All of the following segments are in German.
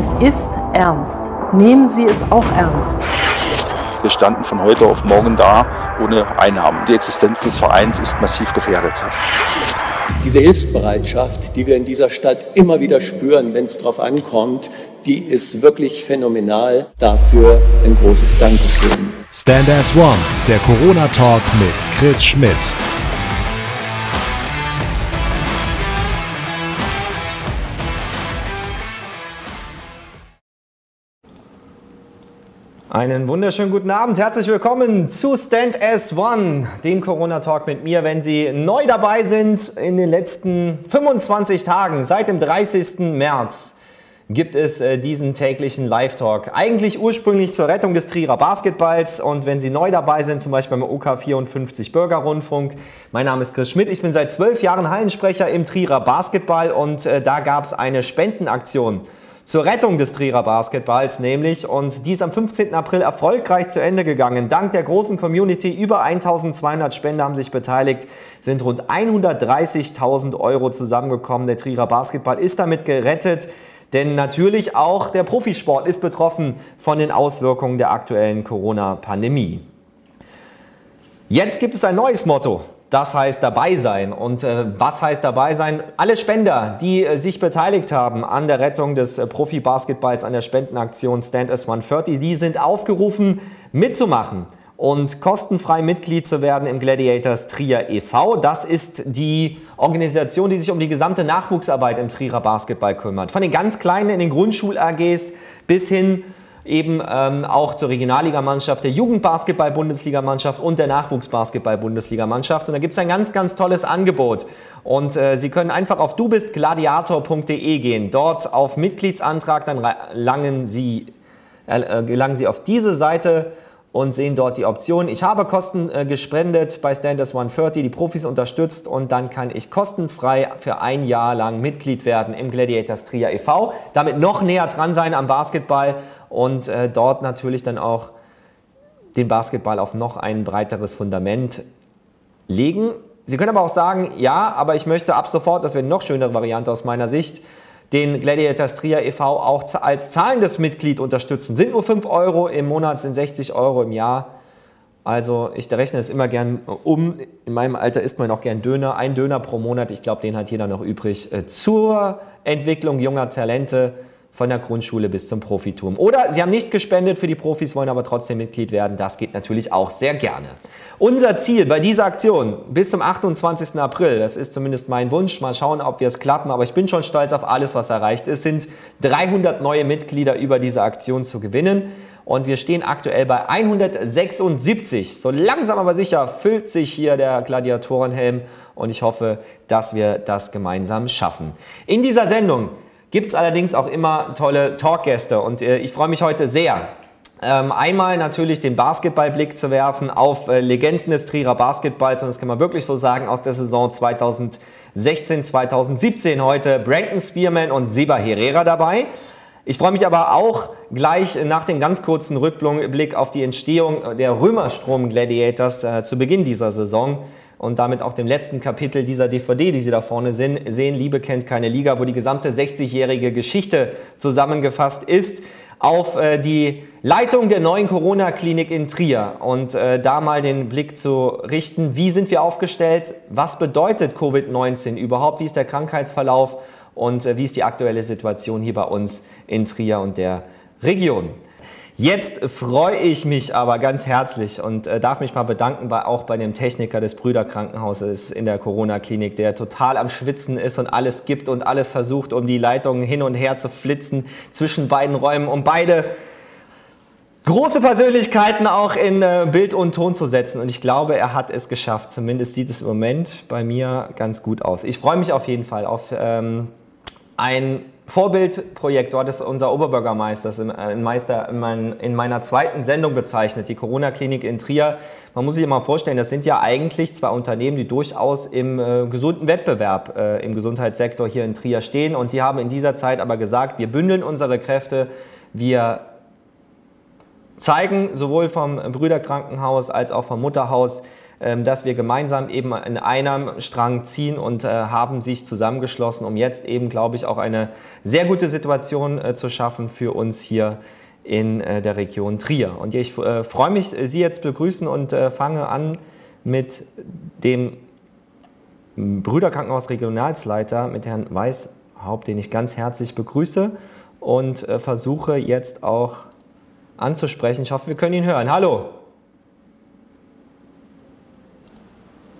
Es ist ernst. Nehmen Sie es auch ernst. Wir standen von heute auf morgen da ohne Einnahmen. Die Existenz des Vereins ist massiv gefährdet. Diese Hilfsbereitschaft, die wir in dieser Stadt immer wieder spüren, wenn es darauf ankommt, die ist wirklich phänomenal. Dafür ein großes Dankeschön. Stand as One, der Corona-Talk mit Chris Schmidt. Einen wunderschönen guten Abend, herzlich willkommen zu Stand as One, dem Corona-Talk mit mir. Wenn Sie neu dabei sind in den letzten 25 Tagen, seit dem 30. März, gibt es äh, diesen täglichen Live-Talk. Eigentlich ursprünglich zur Rettung des Trierer Basketballs und wenn Sie neu dabei sind, zum Beispiel beim OK54 Bürgerrundfunk, mein Name ist Chris Schmidt, ich bin seit zwölf Jahren Hallensprecher im Trierer Basketball und äh, da gab es eine Spendenaktion zur Rettung des Trierer Basketballs nämlich und die ist am 15. April erfolgreich zu Ende gegangen. Dank der großen Community, über 1200 Spender haben sich beteiligt, sind rund 130.000 Euro zusammengekommen. Der Trierer Basketball ist damit gerettet. Denn natürlich auch der Profisport ist betroffen von den Auswirkungen der aktuellen Corona-Pandemie. Jetzt gibt es ein neues Motto das heißt dabei sein. Und äh, was heißt dabei sein? Alle Spender, die äh, sich beteiligt haben an der Rettung des äh, Profi-Basketballs, an der Spendenaktion Stand as 130, die sind aufgerufen mitzumachen und kostenfrei Mitglied zu werden im Gladiators Trier e.V. Das ist die Organisation, die sich um die gesamte Nachwuchsarbeit im Trierer Basketball kümmert. Von den ganz Kleinen in den Grundschul-AGs bis hin eben ähm, auch zur Regionalligamannschaft, der Jugendbasketball-Bundesligamannschaft und der Nachwuchsbasketball-Bundesligamannschaft. Und da gibt es ein ganz, ganz tolles Angebot. Und äh, Sie können einfach auf dubistgladiator.de gehen. Dort auf Mitgliedsantrag, dann langen Sie, äh, gelangen Sie auf diese Seite und sehen dort die Option. Ich habe Kosten äh, gespendet bei Standards 130, die Profis unterstützt und dann kann ich kostenfrei für ein Jahr lang Mitglied werden im Gladiators Trier e.V. Damit noch näher dran sein am Basketball und äh, dort natürlich dann auch den Basketball auf noch ein breiteres Fundament legen. Sie können aber auch sagen, ja, aber ich möchte ab sofort, das wäre eine noch schönere Variante aus meiner Sicht, den Gladiators Trier e.V. auch als zahlendes Mitglied unterstützen. Sind nur 5 Euro im Monat, sind 60 Euro im Jahr. Also ich rechne es immer gern um. In meinem Alter isst man auch gern Döner. Ein Döner pro Monat, ich glaube, den hat jeder noch übrig. Äh, zur Entwicklung junger Talente von der Grundschule bis zum Profitum. Oder Sie haben nicht gespendet für die Profis, wollen aber trotzdem Mitglied werden. Das geht natürlich auch sehr gerne. Unser Ziel bei dieser Aktion bis zum 28. April, das ist zumindest mein Wunsch, mal schauen, ob wir es klappen, aber ich bin schon stolz auf alles, was erreicht ist, sind 300 neue Mitglieder über diese Aktion zu gewinnen. Und wir stehen aktuell bei 176. So langsam aber sicher füllt sich hier der Gladiatorenhelm und ich hoffe, dass wir das gemeinsam schaffen. In dieser Sendung gibt es allerdings auch immer tolle Talkgäste und äh, ich freue mich heute sehr. Ähm, einmal natürlich den Basketballblick zu werfen auf äh, Legenden des Trierer Basketballs und das kann man wirklich so sagen aus der Saison 2016, 2017 heute Brandon Spearman und Seba Herrera dabei. Ich freue mich aber auch gleich nach dem ganz kurzen Rückblick auf die Entstehung der Römerstrom Gladiators äh, zu Beginn dieser Saison und damit auch dem letzten Kapitel dieser DVD, die Sie da vorne sehen, Liebe kennt keine Liga, wo die gesamte 60-jährige Geschichte zusammengefasst ist, auf äh, die Leitung der neuen Corona-Klinik in Trier. Und äh, da mal den Blick zu richten, wie sind wir aufgestellt, was bedeutet Covid-19 überhaupt, wie ist der Krankheitsverlauf? Und äh, wie ist die aktuelle Situation hier bei uns in Trier und der Region. Jetzt freue ich mich aber ganz herzlich und äh, darf mich mal bedanken bei, auch bei dem Techniker des Brüderkrankenhauses in der Corona-Klinik, der total am Schwitzen ist und alles gibt und alles versucht, um die Leitungen hin und her zu flitzen zwischen beiden Räumen, um beide große Persönlichkeiten auch in äh, Bild und Ton zu setzen. Und ich glaube, er hat es geschafft. Zumindest sieht es im Moment bei mir ganz gut aus. Ich freue mich auf jeden Fall auf ähm, ein Vorbildprojekt, so hat es unser Oberbürgermeister in, äh, Meister, in, mein, in, meiner zweiten Sendung bezeichnet, die Corona-Klinik in Trier. Man muss sich mal vorstellen, das sind ja eigentlich zwei Unternehmen, die durchaus im äh, gesunden Wettbewerb äh, im Gesundheitssektor hier in Trier stehen. Und die haben in dieser Zeit aber gesagt, wir bündeln unsere Kräfte, wir zeigen sowohl vom Brüderkrankenhaus als auch vom Mutterhaus, dass wir gemeinsam eben in einem Strang ziehen und äh, haben sich zusammengeschlossen, um jetzt eben, glaube ich, auch eine sehr gute Situation äh, zu schaffen für uns hier in äh, der Region Trier. Und ich freue mich, Sie jetzt begrüßen und fange an mit dem Brüderkrankenhaus Regionalsleiter, mit Herrn Weishaupt, den ich ganz herzlich begrüße und versuche jetzt auch anzusprechen. Ich hoffe, wir können ihn hören. Hallo.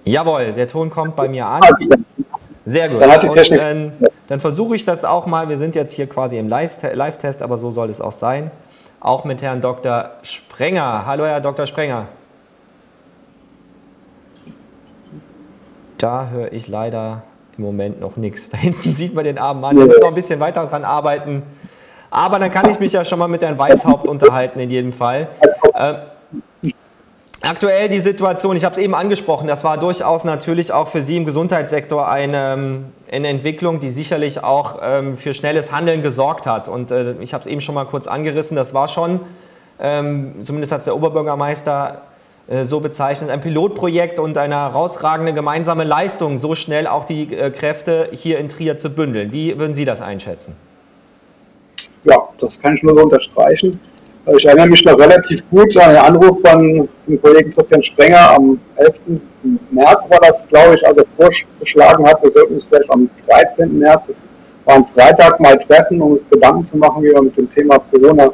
Jawohl, der Ton kommt bei mir an. Sehr gut. Dann, Und, äh, dann versuche ich das auch mal. Wir sind jetzt hier quasi im Live-Test, aber so soll es auch sein. Auch mit Herrn Dr. Sprenger. Hallo, Herr Dr. Sprenger. Da höre ich leider im Moment noch nichts. Da hinten sieht man den armen Mann. Der wird noch ein bisschen weiter dran arbeiten. Aber dann kann ich mich ja schon mal mit Herrn Weißhaupt unterhalten, in jedem Fall. Äh, Aktuell die Situation, ich habe es eben angesprochen, das war durchaus natürlich auch für Sie im Gesundheitssektor eine, ähm, eine Entwicklung, die sicherlich auch ähm, für schnelles Handeln gesorgt hat. Und äh, ich habe es eben schon mal kurz angerissen, das war schon, ähm, zumindest hat es der Oberbürgermeister äh, so bezeichnet, ein Pilotprojekt und eine herausragende gemeinsame Leistung, so schnell auch die äh, Kräfte hier in Trier zu bündeln. Wie würden Sie das einschätzen? Ja, das kann ich nur so unterstreichen. Ich erinnere mich noch relativ gut an den Anruf von dem Kollegen Christian Sprenger am 11. März war das, glaube ich, als er vorgeschlagen hat, wir sollten uns vielleicht am 13. März, das war am Freitag, mal treffen, um uns Gedanken zu machen, wie wir mit dem Thema Corona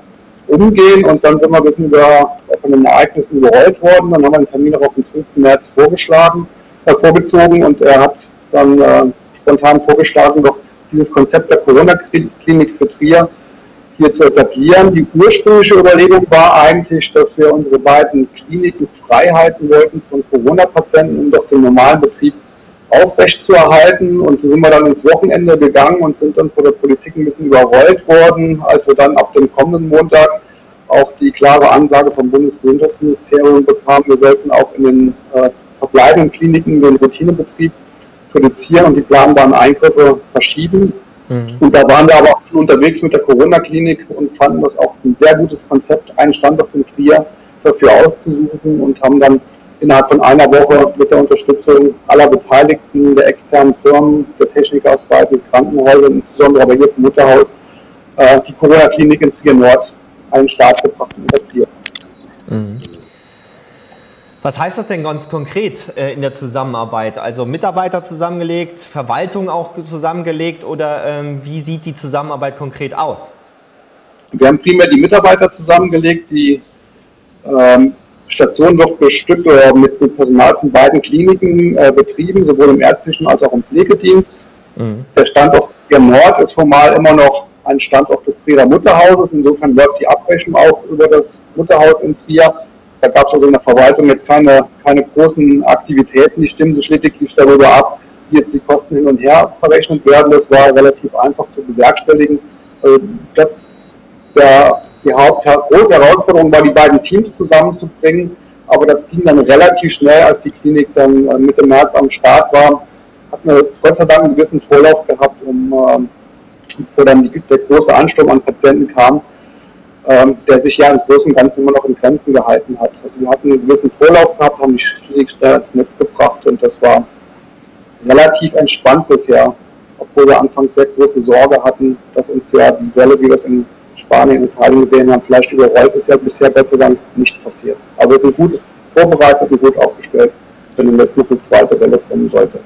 umgehen. Und dann sind wir ein bisschen über, von den Ereignissen überrollt worden. Dann haben wir den Termin auf den 12. März vorgeschlagen, äh, vorgezogen und er hat dann äh, spontan vorgeschlagen, doch dieses Konzept der Corona-Klinik für Trier hier zu etablieren. Die ursprüngliche Überlegung war eigentlich, dass wir unsere beiden Kliniken frei halten wollten von Corona-Patienten, um doch den normalen Betrieb aufrechtzuerhalten. Und so sind wir dann ins Wochenende gegangen und sind dann vor der Politik ein bisschen überrollt worden, als wir dann ab dem kommenden Montag auch die klare Ansage vom Bundesgesundheitsministerium bekamen, wir sollten auch in den äh, verbleibenden Kliniken den Routinebetrieb reduzieren und die planbaren Eingriffe verschieben. Mhm. Und da waren wir aber auch schon unterwegs mit der Corona-Klinik und fanden das auch ein sehr gutes Konzept, einen Standort in Trier dafür auszusuchen und haben dann innerhalb von einer Woche mit der Unterstützung aller Beteiligten, der externen Firmen, der Techniker aus beiden Krankenhäusern, insbesondere aber hier vom Mutterhaus, äh, die Corona-Klinik in Trier Nord einen Start gebracht und etabliert. Mhm. Was heißt das denn ganz konkret äh, in der Zusammenarbeit? Also Mitarbeiter zusammengelegt, Verwaltung auch zusammengelegt oder ähm, wie sieht die Zusammenarbeit konkret aus? Wir haben primär die Mitarbeiter zusammengelegt. Die ähm, Station wird bestückt oder mit, Personal von beiden Kliniken äh, betrieben, sowohl im ärztlichen als auch im Pflegedienst. Mhm. Der Standort hier Nord ist formal immer noch ein Standort des Trierer Mutterhauses. Insofern läuft die Abrechnung auch über das Mutterhaus in Trier. Da gab es also in der Verwaltung jetzt keine, keine großen Aktivitäten, die stimmen sich lediglich darüber ab, wie jetzt die Kosten hin und her verrechnet werden. Das war relativ einfach zu bewerkstelligen. Also, der, die Haupt, große Herausforderung war, die beiden Teams zusammenzubringen, aber das ging dann relativ schnell, als die Klinik dann äh, Mitte März am Start war. Hat eine Gott sei Dank einen gewissen Vorlauf gehabt, um, äh, bevor dann die, der große Ansturm an Patienten kam ähm, der sich ja im Großen und Ganzen immer noch in Grenzen gehalten hat. Also wir hatten einen gewissen Vorlauf gehabt, haben die schnell ins Netz gebracht und das war relativ entspannt bisher, obwohl wir anfangs sehr große Sorge hatten, dass uns ja die Welle, wie wir es in Spanien und Italien gesehen haben, vielleicht überrollt, ist ja bisher Gott sei Dank nicht passiert. Aber wir sind gut vorbereitet und gut aufgestellt, wenn jetzt noch eine zweite Welle kommen sollte.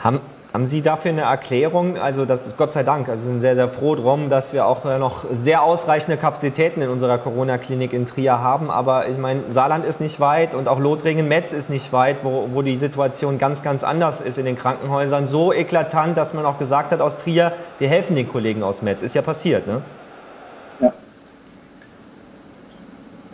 Haben, haben Sie dafür eine Erklärung? Also das ist Gott sei Dank, also wir sind sehr, sehr froh drum, dass wir auch äh, noch sehr ausreichende Kapazitäten in unserer Corona-Klinik in Trier haben. Aber ich meine, Saarland ist nicht weit und auch Lothringen-Metz ist nicht weit, wo, wo die Situation ganz, ganz anders ist in den Krankenhäusern. So eklatant, dass man auch gesagt hat aus Trier, wir helfen den Kollegen aus Metz. Ist ja passiert, ne?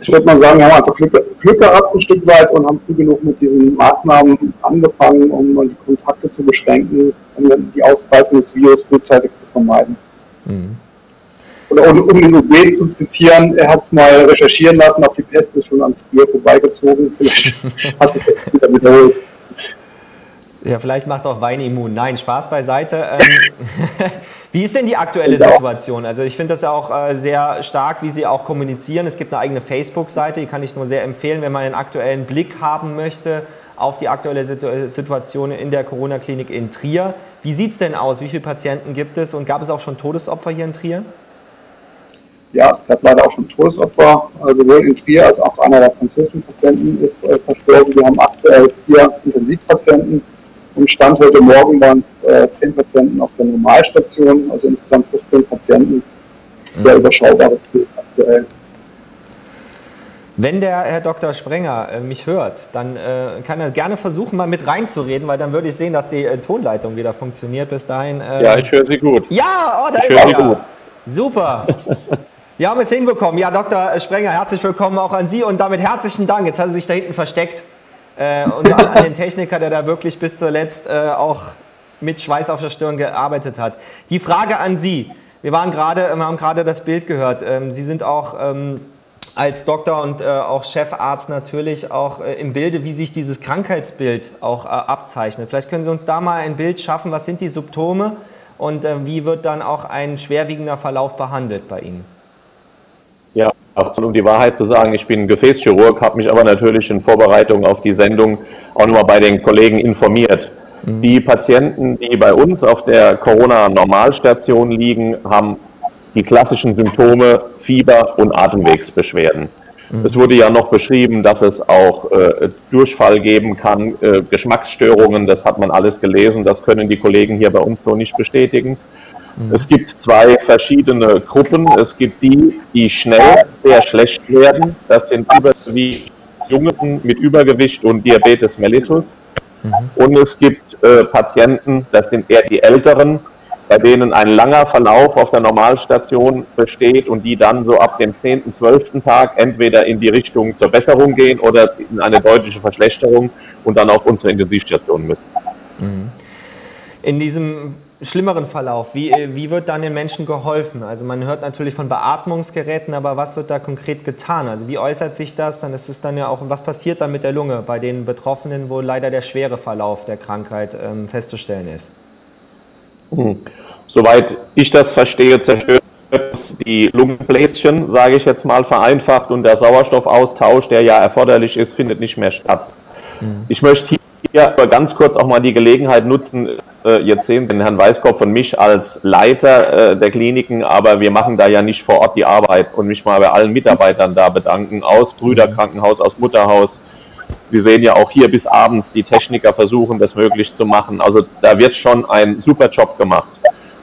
Ich würde mal sagen, wir haben einfach Glück, Glück, gehabt ein Stück weit und haben früh genug mit diesen Maßnahmen angefangen, um die Kontakte zu beschränken, um die Ausbreitung des Virus frühzeitig zu vermeiden. Mhm. Oder um, um den UB zu zitieren, er hat es mal recherchieren lassen, auch die Pest ist schon an Trier vorbeigezogen. Vielleicht hat sich das wieder wiederholt. Ja, vielleicht macht auch Wein immun. Nein, Spaß beiseite. Wie ist denn die aktuelle Situation? Also ich finde das ja auch äh, sehr stark, wie Sie auch kommunizieren. Es gibt eine eigene Facebook-Seite, die kann ich nur sehr empfehlen, wenn man einen aktuellen Blick haben möchte auf die aktuelle Situation in der Corona-Klinik in Trier. Wie sieht es denn aus? Wie viele Patienten gibt es und gab es auch schon Todesopfer hier in Trier? Ja, es gab leider auch schon Todesopfer, also sowohl in Trier als auch einer der französischen Patienten ist äh, verstorben. Wir haben aktuell vier Intensivpatienten. Und Stand heute Morgen waren es äh, zehn Patienten auf der Normalstation, also insgesamt 15 Patienten. Sehr mhm. überschaubares Bild aktuell. Wenn der Herr Dr. Sprenger äh, mich hört, dann äh, kann er gerne versuchen, mal mit reinzureden, weil dann würde ich sehen, dass die äh, Tonleitung wieder funktioniert. Bis dahin. Äh, ja, ich höre Sie gut. Ja, oh, da ich ist er. Gut. Super. Wir haben es hinbekommen. Ja, Dr. Sprenger, herzlich willkommen auch an Sie und damit herzlichen Dank. Jetzt hat er sich da hinten versteckt. Äh, und an, den Techniker, der da wirklich bis zuletzt äh, auch mit Schweiß auf der Stirn gearbeitet hat. Die Frage an Sie. Wir waren gerade, wir haben gerade das Bild gehört. Ähm, Sie sind auch ähm, als Doktor und äh, auch Chefarzt natürlich auch äh, im Bilde, wie sich dieses Krankheitsbild auch äh, abzeichnet. Vielleicht können Sie uns da mal ein Bild schaffen, was sind die Symptome und äh, wie wird dann auch ein schwerwiegender Verlauf behandelt bei Ihnen? Ja, um die Wahrheit zu sagen, ich bin Gefäßchirurg, habe mich aber natürlich in Vorbereitung auf die Sendung auch nochmal bei den Kollegen informiert. Mhm. Die Patienten, die bei uns auf der Corona-Normalstation liegen, haben die klassischen Symptome Fieber und Atemwegsbeschwerden. Mhm. Es wurde ja noch beschrieben, dass es auch äh, Durchfall geben kann, äh, Geschmacksstörungen, das hat man alles gelesen, das können die Kollegen hier bei uns so nicht bestätigen. Mhm. Es gibt zwei verschiedene Gruppen. Es gibt die, die schnell sehr schlecht werden. Das sind überwiegend Jungen mit Übergewicht und Diabetes mellitus. Mhm. Und es gibt äh, Patienten, das sind eher die Älteren, bei denen ein langer Verlauf auf der Normalstation besteht und die dann so ab dem 10., 12. Tag entweder in die Richtung zur Besserung gehen oder in eine deutliche Verschlechterung und dann auf unsere Intensivstation müssen. Mhm. In diesem schlimmeren Verlauf, wie, wie wird dann den Menschen geholfen? Also man hört natürlich von Beatmungsgeräten, aber was wird da konkret getan? Also wie äußert sich das? Dann ist es dann ja auch, was passiert dann mit der Lunge bei den Betroffenen, wo leider der schwere Verlauf der Krankheit ähm, festzustellen ist? Hm. Soweit ich das verstehe, zerstört die Lungenbläschen, sage ich jetzt mal vereinfacht, und der Sauerstoffaustausch, der ja erforderlich ist, findet nicht mehr statt. Mhm. Ich möchte hier aber ganz kurz auch mal die Gelegenheit nutzen. Äh, jetzt sehen Sie den Herrn Weiskopf und mich als Leiter äh, der Kliniken, aber wir machen da ja nicht vor Ort die Arbeit und mich mal bei allen Mitarbeitern da bedanken, aus Brüderkrankenhaus, aus Mutterhaus, Sie sehen ja auch hier bis abends die Techniker versuchen, das möglich zu machen. Also da wird schon ein super Job gemacht.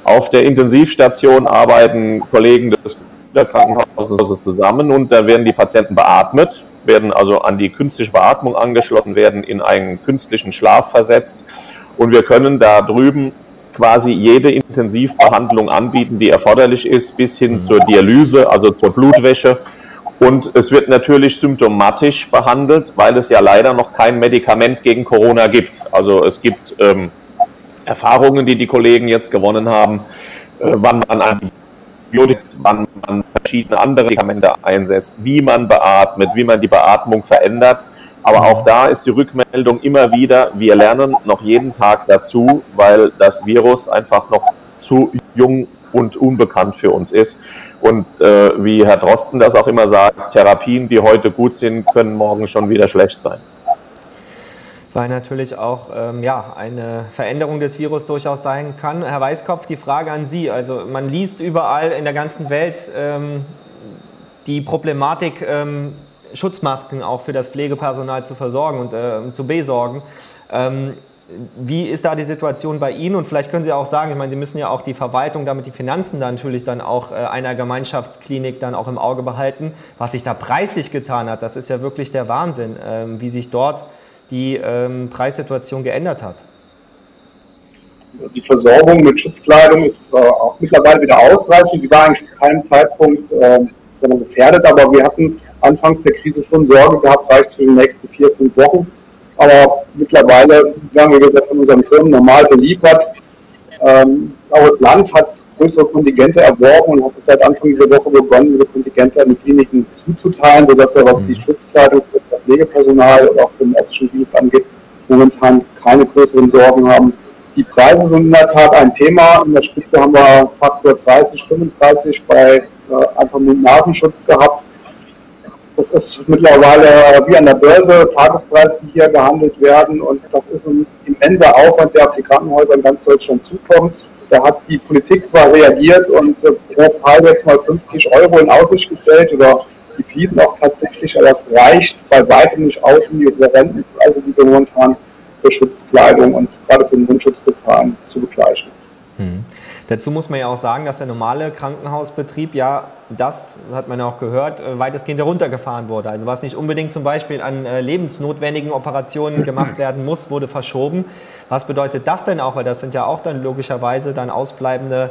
Auf der Intensivstation arbeiten Kollegen des Krankenhauses zusammen und da werden die Patienten beatmet, werden also an die künstliche Beatmung angeschlossen, werden in einen künstlichen Schlaf versetzt. Und wir können da drüben quasi jede Intensivbehandlung anbieten, die erforderlich ist, bis hin zur Dialyse, also zur Blutwäsche. Und es wird natürlich symptomatisch behandelt, weil es ja leider noch kein Medikament gegen Corona gibt. Also es gibt ähm, Erfahrungen, die die Kollegen jetzt gewonnen haben, äh, wann man Antibiotika, wann man verschiedene andere Medikamente einsetzt, wie man beatmet, wie man die Beatmung verändert. Aber auch da ist die Rückmeldung immer wieder, wir lernen noch jeden Tag dazu, weil das Virus einfach noch zu jung und unbekannt für uns ist. Und äh, wie Herr Drosten das auch immer sagt, Therapien, die heute gut sind, können morgen schon wieder schlecht sein. Weil natürlich auch ähm, ja, eine Veränderung des Virus durchaus sein kann. Herr Weißkopf, die Frage an Sie. Also man liest überall in der ganzen Welt ähm, die Problematik, ähm, Schutzmasken auch für das Pflegepersonal zu versorgen und äh, zu besorgen. Ähm, wie ist da die Situation bei Ihnen? Und vielleicht können Sie auch sagen, ich meine, Sie müssen ja auch die Verwaltung, damit die Finanzen dann natürlich dann auch äh, einer Gemeinschaftsklinik dann auch im Auge behalten. Was sich da preislich getan hat, das ist ja wirklich der Wahnsinn, ähm, wie sich dort die ähm, Preissituation geändert hat. Die Versorgung mit Schutzkleidung ist äh, auch mittlerweile wieder ausreichend. Sie war eigentlich zu keinem Zeitpunkt äh, gefährdet, aber wir hatten anfangs der Krise schon Sorge gehabt, reicht für die nächsten vier, fünf Wochen aber mittlerweile werden wir von unseren Firmen normal beliefert. Ähm, auch das Land hat größere Kontingente erworben und hat seit Anfang dieser Woche begonnen, diese Kontingente an die Kliniken zuzuteilen, sodass wir, was die mhm. Schutzkleidung für das Pflegepersonal oder auch für den ärztlichen Dienst angeht, momentan keine größeren Sorgen haben. Die Preise sind in der Tat ein Thema. In der Spitze haben wir Faktor 30, 35 bei äh, einfach mit Nasenschutz gehabt. Das ist mittlerweile wie an der Börse, Tagespreise, die hier gehandelt werden. Und das ist ein immenser Aufwand, der auf die Krankenhäuser in ganz Deutschland zukommt. Da hat die Politik zwar reagiert und äh, pro jetzt mal 50 Euro in Aussicht gestellt oder die fließen auch tatsächlich, aber das reicht bei weitem nicht aus, um die Rentenpreise, die wir momentan für Schutzkleidung und gerade für den Mundschutz bezahlen, zu begleichen. Hm. Dazu muss man ja auch sagen, dass der normale Krankenhausbetrieb ja das, hat man ja auch gehört, äh, weitestgehend heruntergefahren wurde. Also was nicht unbedingt zum Beispiel an äh, lebensnotwendigen Operationen gemacht werden muss, wurde verschoben. Was bedeutet das denn auch? Weil das sind ja auch dann logischerweise dann ausbleibende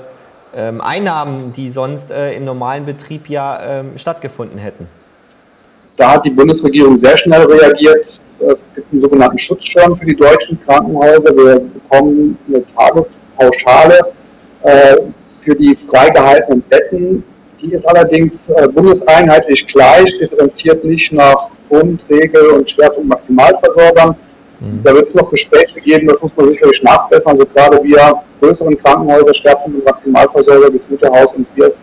ähm, Einnahmen, die sonst äh, im normalen Betrieb ja ähm, stattgefunden hätten. Da hat die Bundesregierung sehr schnell reagiert. Es gibt einen sogenannten Schutzschirm für die deutschen Krankenhäuser. Wir bekommen eine Tagespauschale für die freigehaltenen Betten. Die ist allerdings äh, bundeseinheitlich gleich, differenziert nicht nach Bund, Regel und Schwerpunkt Maximalversorgern. Mhm. Da wird es noch Gespräche geben, das muss man sicherlich nachbessern. Also gerade wir größeren Krankenhäuser, Schwerpunkt und Maximalversorger, das Mutterhaus und wir es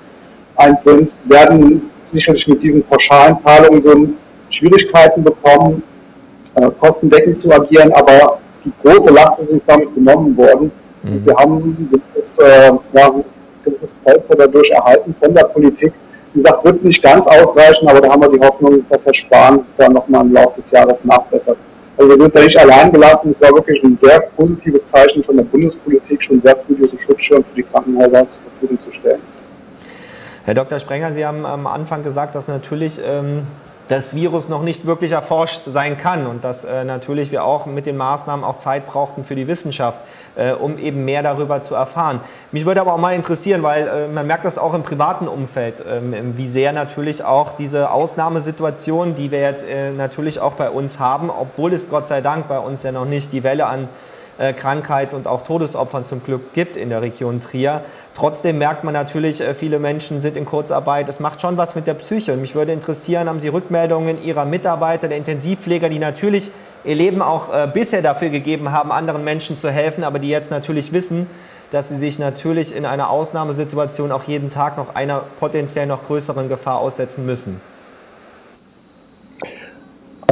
eins sind, werden sicherlich mit diesen pauschalen Zahlungen so Schwierigkeiten bekommen, äh, kostendeckend zu agieren, aber die große Last ist uns damit genommen worden. Mhm. Wir haben ein gewisses, äh, ja, ein gewisses Polster dadurch erhalten von der Politik. Wie gesagt, es wird nicht ganz ausreichen, aber da haben wir die Hoffnung, dass Herr Spahn dann nochmal im Laufe des Jahres nachbessert. Also wir sind da nicht allein gelassen. Es war wirklich ein sehr positives Zeichen von der Bundespolitik, schon sehr früh diese Schutzschirm für die Krankenhäuser zur Verfügung zu stellen. Herr Dr. Sprenger, Sie haben am Anfang gesagt, dass natürlich ähm, das Virus noch nicht wirklich erforscht sein kann und dass äh, natürlich wir auch mit den Maßnahmen auch Zeit brauchten für die Wissenschaft, äh, um eben mehr darüber zu erfahren. Mich würde aber auch mal interessieren, weil äh, man merkt das auch im privaten Umfeld, ähm, wie sehr natürlich auch diese Ausnahmesituation, die wir jetzt äh, natürlich auch bei uns haben, obwohl es Gott sei Dank bei uns ja noch nicht die Welle an äh, Krankheits- und auch Todesopfern zum Glück gibt in der Region Trier, Trotzdem merkt man natürlich, äh, viele Menschen sind in Kurzarbeit. Es macht schon was mit der Psyche. Und mich würde interessieren, haben Sie Rückmeldungen Ihrer Mitarbeiter, der Intensivpfleger, die natürlich ihr Leben auch äh, bisher dafür gegeben haben, anderen Menschen zu helfen, aber die jetzt natürlich wissen, dass sie sich natürlich in einer Ausnahmesituation auch jeden Tag noch einer potenziell noch größeren Gefahr aussetzen müssen?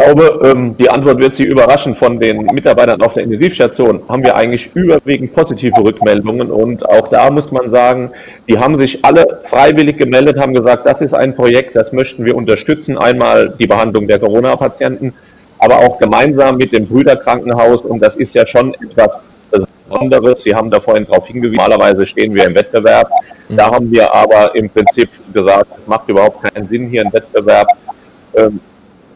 Ich glaube, ähm, die Antwort wird Sie überraschen. Von den Mitarbeitern auf der Intensivstation haben wir eigentlich überwiegend positive Rückmeldungen. Und auch da muss man sagen, die haben sich alle freiwillig gemeldet, haben gesagt, das ist ein Projekt, das möchten wir unterstützen. Einmal die Behandlung der Corona-Patienten, aber auch gemeinsam mit dem Brüderkrankenhaus. Und das ist ja schon etwas Besonderes. Sie haben da vorhin darauf hingewiesen, normalerweise stehen wir im Wettbewerb. Da haben wir aber im Prinzip gesagt, es macht überhaupt keinen Sinn, hier einen Wettbewerb ähm,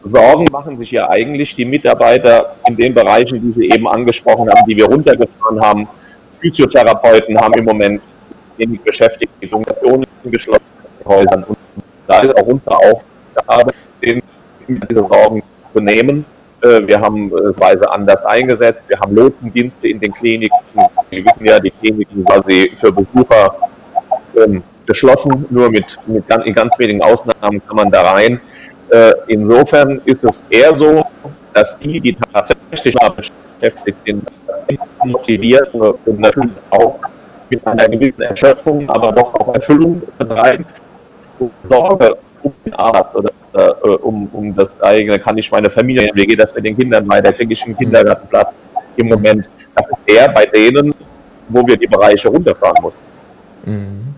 Sorgen machen sich ja eigentlich die Mitarbeiter in den Bereichen, die Sie eben angesprochen haben, die wir runtergefahren haben. Physiotherapeuten haben im Moment wenig Beschäftigung, Stationen in geschlossenen Häusern. Und da ist auch unsere Aufgabe, diese Sorgen zu nehmen. Äh, wir haben Weise anders eingesetzt. Wir haben Lotsendienste in den Kliniken. Wir wissen ja, die Kliniken quasi für Besucher ähm, geschlossen. Nur mit, mit in ganz wenigen Ausnahmen kann man da rein. Äh, insofern ist es eher so, dass die, die tatsächlich beschäftigt sind, motiviert und natürlich auch mit einer gewissen Erschöpfung, aber doch auch Erfüllung betreiben. Sorge um den Arzt oder äh, um, um das eigene, kann ich meine Familie, wie geht das mit den Kindern weiter, kriege ich einen Kindergartenplatz im Moment. Das ist eher bei denen, wo wir die Bereiche runterfahren mussten. Mhm.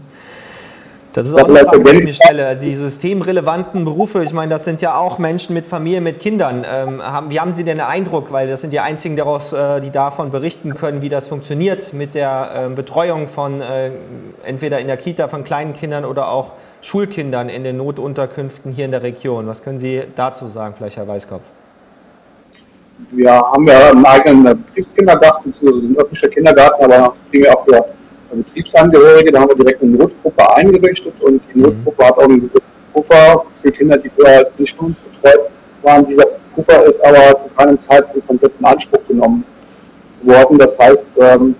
Das ist auch eine stelle. Die systemrelevanten Berufe, ich meine, das sind ja auch Menschen mit Familie, mit Kindern. Ähm, haben, wie haben Sie denn den Eindruck, weil das sind die einzigen, daraus, äh, die davon berichten können, wie das funktioniert mit der äh, Betreuung von äh, entweder in der Kita von kleinen Kindern oder auch Schulkindern in den Notunterkünften hier in der Region. Was können Sie dazu sagen, vielleicht Herr Weißkopf? Wir haben ja einen eigenen Betriebskindergarten, beziehungsweise einen öffentlichen Kindergarten, aber wir auch für Betriebsangehörige, da haben wir direkt eine Notgruppe eingerichtet und die mhm. Notgruppe hat auch einen Puffer für Kinder, die vorher nicht von uns betreut waren. Dieser Puffer ist aber zu keinem Zeitpunkt komplett in Anspruch genommen worden. Das heißt, ähm,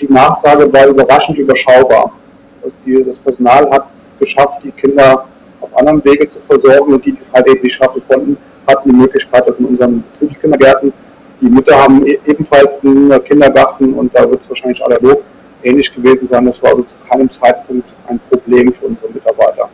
die Nachfrage war überraschend überschaubar. Also das Personal hat es geschafft, die Kinder auf anderem Wege zu versorgen und die, die es halt eben nicht schaffen konnten, hatten die Möglichkeit, das in unseren Betriebskindergärten. Die Mütter haben e-, ebenfalls einen Kindergarten und da wird es wahrscheinlich analog ähnlich gewesen sein. Das war also zu keinem Zeitpunkt ein Problem für unsere Mitarbeiter.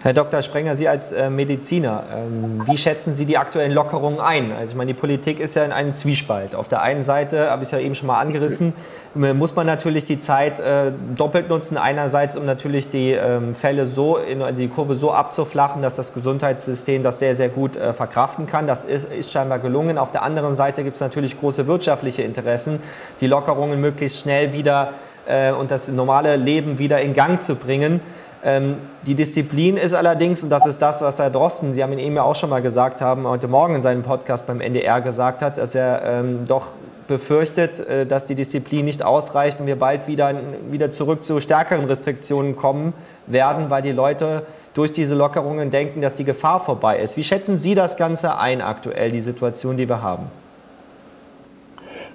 Herr Dr. Sprenger, Sie als äh, Mediziner, ähm, wie schätzen Sie die aktuellen Lockerungen ein? Also ich meine, die Politik ist ja in einem Zwiespalt. Auf der einen Seite, habe ich ja eben schon mal angerissen, muss man natürlich die Zeit äh, doppelt nutzen. Einerseits, um natürlich die ähm, Fälle so, also die Kurve so abzuflachen, dass das Gesundheitssystem das sehr, sehr gut äh, verkraften kann. Das ist, scheinbar gelungen. Auf der anderen Seite gibt es natürlich große wirtschaftliche Interessen, die Lockerungen möglichst schnell wieder äh, und das normale Leben wieder in Gang zu bringen. Ähm, die Disziplin ist allerdings, und das ist das, was Herr Drosten, Sie haben ihn eben ja auch schon mal gesagt haben, heute Morgen in seinem Podcast beim NDR gesagt hat, dass er ähm, doch befürchtet, äh, dass die Disziplin nicht ausreicht und wir bald wieder, wieder zurück zu stärkeren Restriktionen kommen werden, weil die Leute durch diese Lockerungen denken, dass die Gefahr vorbei ist. Wie schätzen Sie das Ganze ein aktuell, die Situation, die wir haben?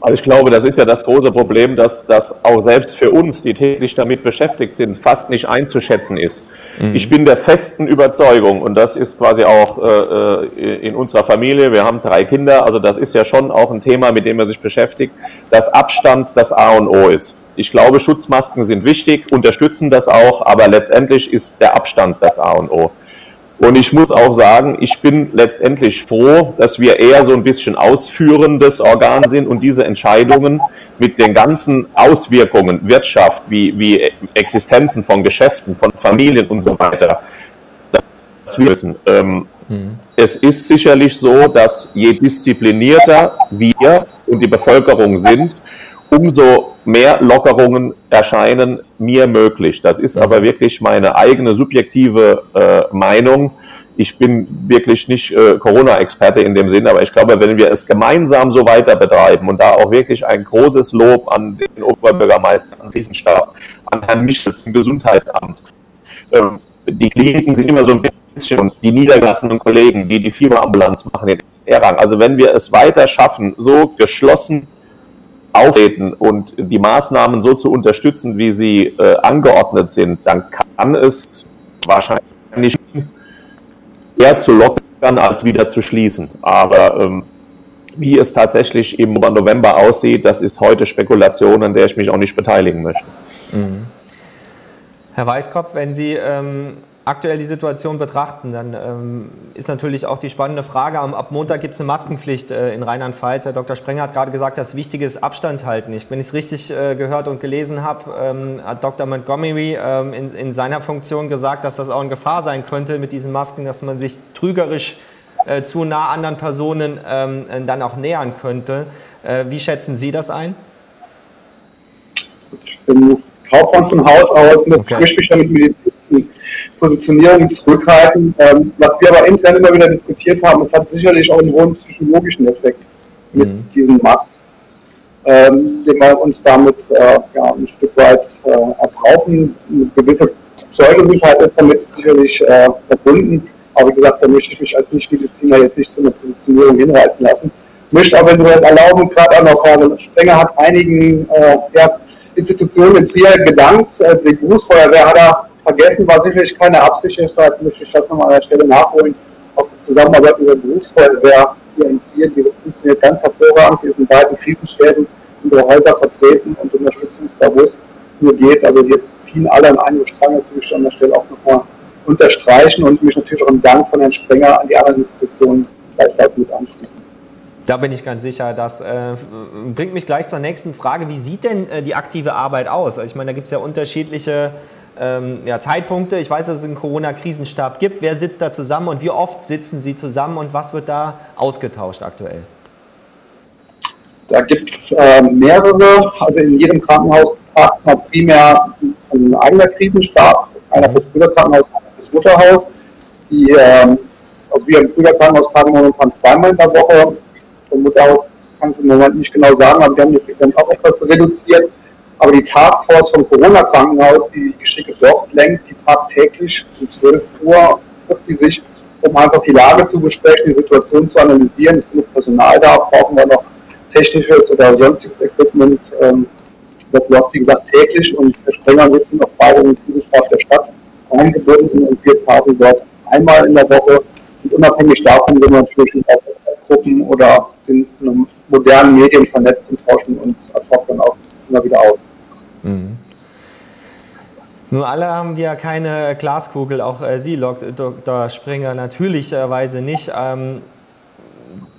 Also ich glaube, das ist ja das große Problem, dass das auch selbst für uns, die täglich damit beschäftigt sind, fast nicht einzuschätzen ist. Mhm. Ich bin der festen Überzeugung, und das ist quasi auch äh, äh, in unserer Familie, wir haben drei Kinder, also das ist ja schon auch ein Thema, mit dem man sich beschäftigt, dass Abstand das A und O ist. Ich glaube, Schutzmasken sind wichtig, unterstützen das auch, aber letztendlich ist der Abstand das A und O. Und ich muss auch sagen, ich bin letztendlich froh, dass wir eher so ein bisschen ausführendes Organ sind und diese Entscheidungen mit den ganzen Auswirkungen, Wirtschaft, wie, wie Existenzen von Geschäften, von Familien und so weiter, das wir müssen. Ähm, mhm. Es ist sicherlich so, dass je disziplinierter wir und die Bevölkerung sind, umso mehr Lockerungen erscheinen mir möglich. Das ist aber wirklich meine eigene subjektive äh, Meinung. Ich bin wirklich nicht äh, Corona-Experte in dem Sinn, aber ich glaube, wenn wir es gemeinsam so weiter betreiben und da auch wirklich ein großes Lob an den Oberbürgermeister, an diesen Stab, an Herrn Michels im Gesundheitsamt. Ähm, die Kliniken sind immer so ein bisschen die niedergelassenen Kollegen, die die Fieberambulanz machen in Errang. Also wenn wir es weiter schaffen, so geschlossen auftreten und die Maßnahmen so zu unterstützen, wie sie äh, angeordnet sind, dann kann es wahrscheinlich eher zu lockern als wieder zu schließen. Aber ähm, wie es tatsächlich im November aussieht, das ist heute Spekulation, an der ich mich auch nicht beteiligen möchte. Mhm. Herr Weißkopf, wenn Sie ähm, aktuell die Situation betrachten, dann ähm, ist natürlich auch die spannende Frage, ab Montag gibt es eine Maskenpflicht äh, in Rheinland-Pfalz. Herr Dr. Sprenger hat gerade gesagt, das Wichtige ist Abstand halten. Ich, wenn ich es richtig äh, gehört und gelesen habe, ähm, hat Dr. Montgomery ähm, in, in, seiner Funktion gesagt, dass das auch in Gefahr sein könnte mit diesen Masken, dass man sich trügerisch äh, zu nah anderen Personen ähm, dann auch nähern könnte. Äh, wie schätzen Sie das ein? Ich bin Kaufmann von Haus aus und okay. ich mich damit Medizin Positionierung zurückhalten. Ähm, was wir aber intern immer wieder diskutiert haben, es hat sicherlich auch einen hohen psychologischen Effekt mit mhm. diesen Masken, ähm, den wir uns damit äh, ja, ein Stück weit äh, erkaufen. Eine gewisse Pseudosicherheit ist damit sicherlich äh, verbunden. Aber wie gesagt, da möchte ich mich als Nichtmediziner jetzt nicht zu einer Positionierung hinreißen lassen. Ich möchte auch, wenn Sie mir das erlauben, gerade auch noch, Herr Sprenger hat einigen äh, ja, Institutionen in Trier gedankt. Äh, die Berufsfeuerwehr hat er vergessen, war sicherlich keine Absicht, deshalb möchte ich das nochmal an der Stelle nachholen. Auch die Zusammenarbeit mit der Berufsfeuerwehr hier in Trier, die funktioniert ganz hervorragend. Wir sind in beiden Krisenstäben unsere Häuser vertreten und unterstützen uns da, wo es nur geht. Also wir ziehen alle an einem Strang, das möchte ich an der Stelle auch nochmal unterstreichen und mich natürlich auch im Dank von Herrn Sprenger an die anderen Institutionen gleich mit anschließen. Da bin ich ganz sicher. Das äh, bringt mich gleich zur nächsten Frage. Wie sieht denn äh, die aktive Arbeit aus? Also ich meine, da gibt es ja unterschiedliche ähm, ja, Zeitpunkte. Ich weiß, dass es einen Corona-Krisenstab gibt. Wer sitzt da zusammen und wie oft sitzen Sie zusammen und was wird da ausgetauscht aktuell? Da gibt es äh, mehrere. Also in jedem Krankenhaus tagt man primär ein eigener Krisenstab. Einer fürs Brüderkrankenhaus, einer fürs Mutterhaus. Die, äh, also wir im Brüderkrankenhaus tagen momentan zweimal in der Woche. Vom Mutterhaus kann ich es im Moment nicht genau sagen, aber wir haben die Frequenz auch etwas reduziert. Aber die Taskforce vom Corona-Krankenhaus, die die Geschicke dort lenkt, die tagtäglich um 12 Uhr trifft die sich, um einfach die Lage zu besprechen, die Situation zu analysieren. Es genug Personal da, brauchen wir noch technisches oder sonstiges Equipment. Ähm, das läuft, wie gesagt, täglich und der Sprenger sitzen auf beiden Krisenstab der Stadt eingebunden und wir tagen dort einmal in der Woche. Und unabhängig davon sind wir natürlich in Gruppen oder in modernen Medien vernetzt und tauschen uns ad hoc dann auch immer wieder aus. Mhm. Nur alle haben wir keine Glaskugel, auch äh, Sie, Dr. Springer, natürlicherweise nicht. Ähm,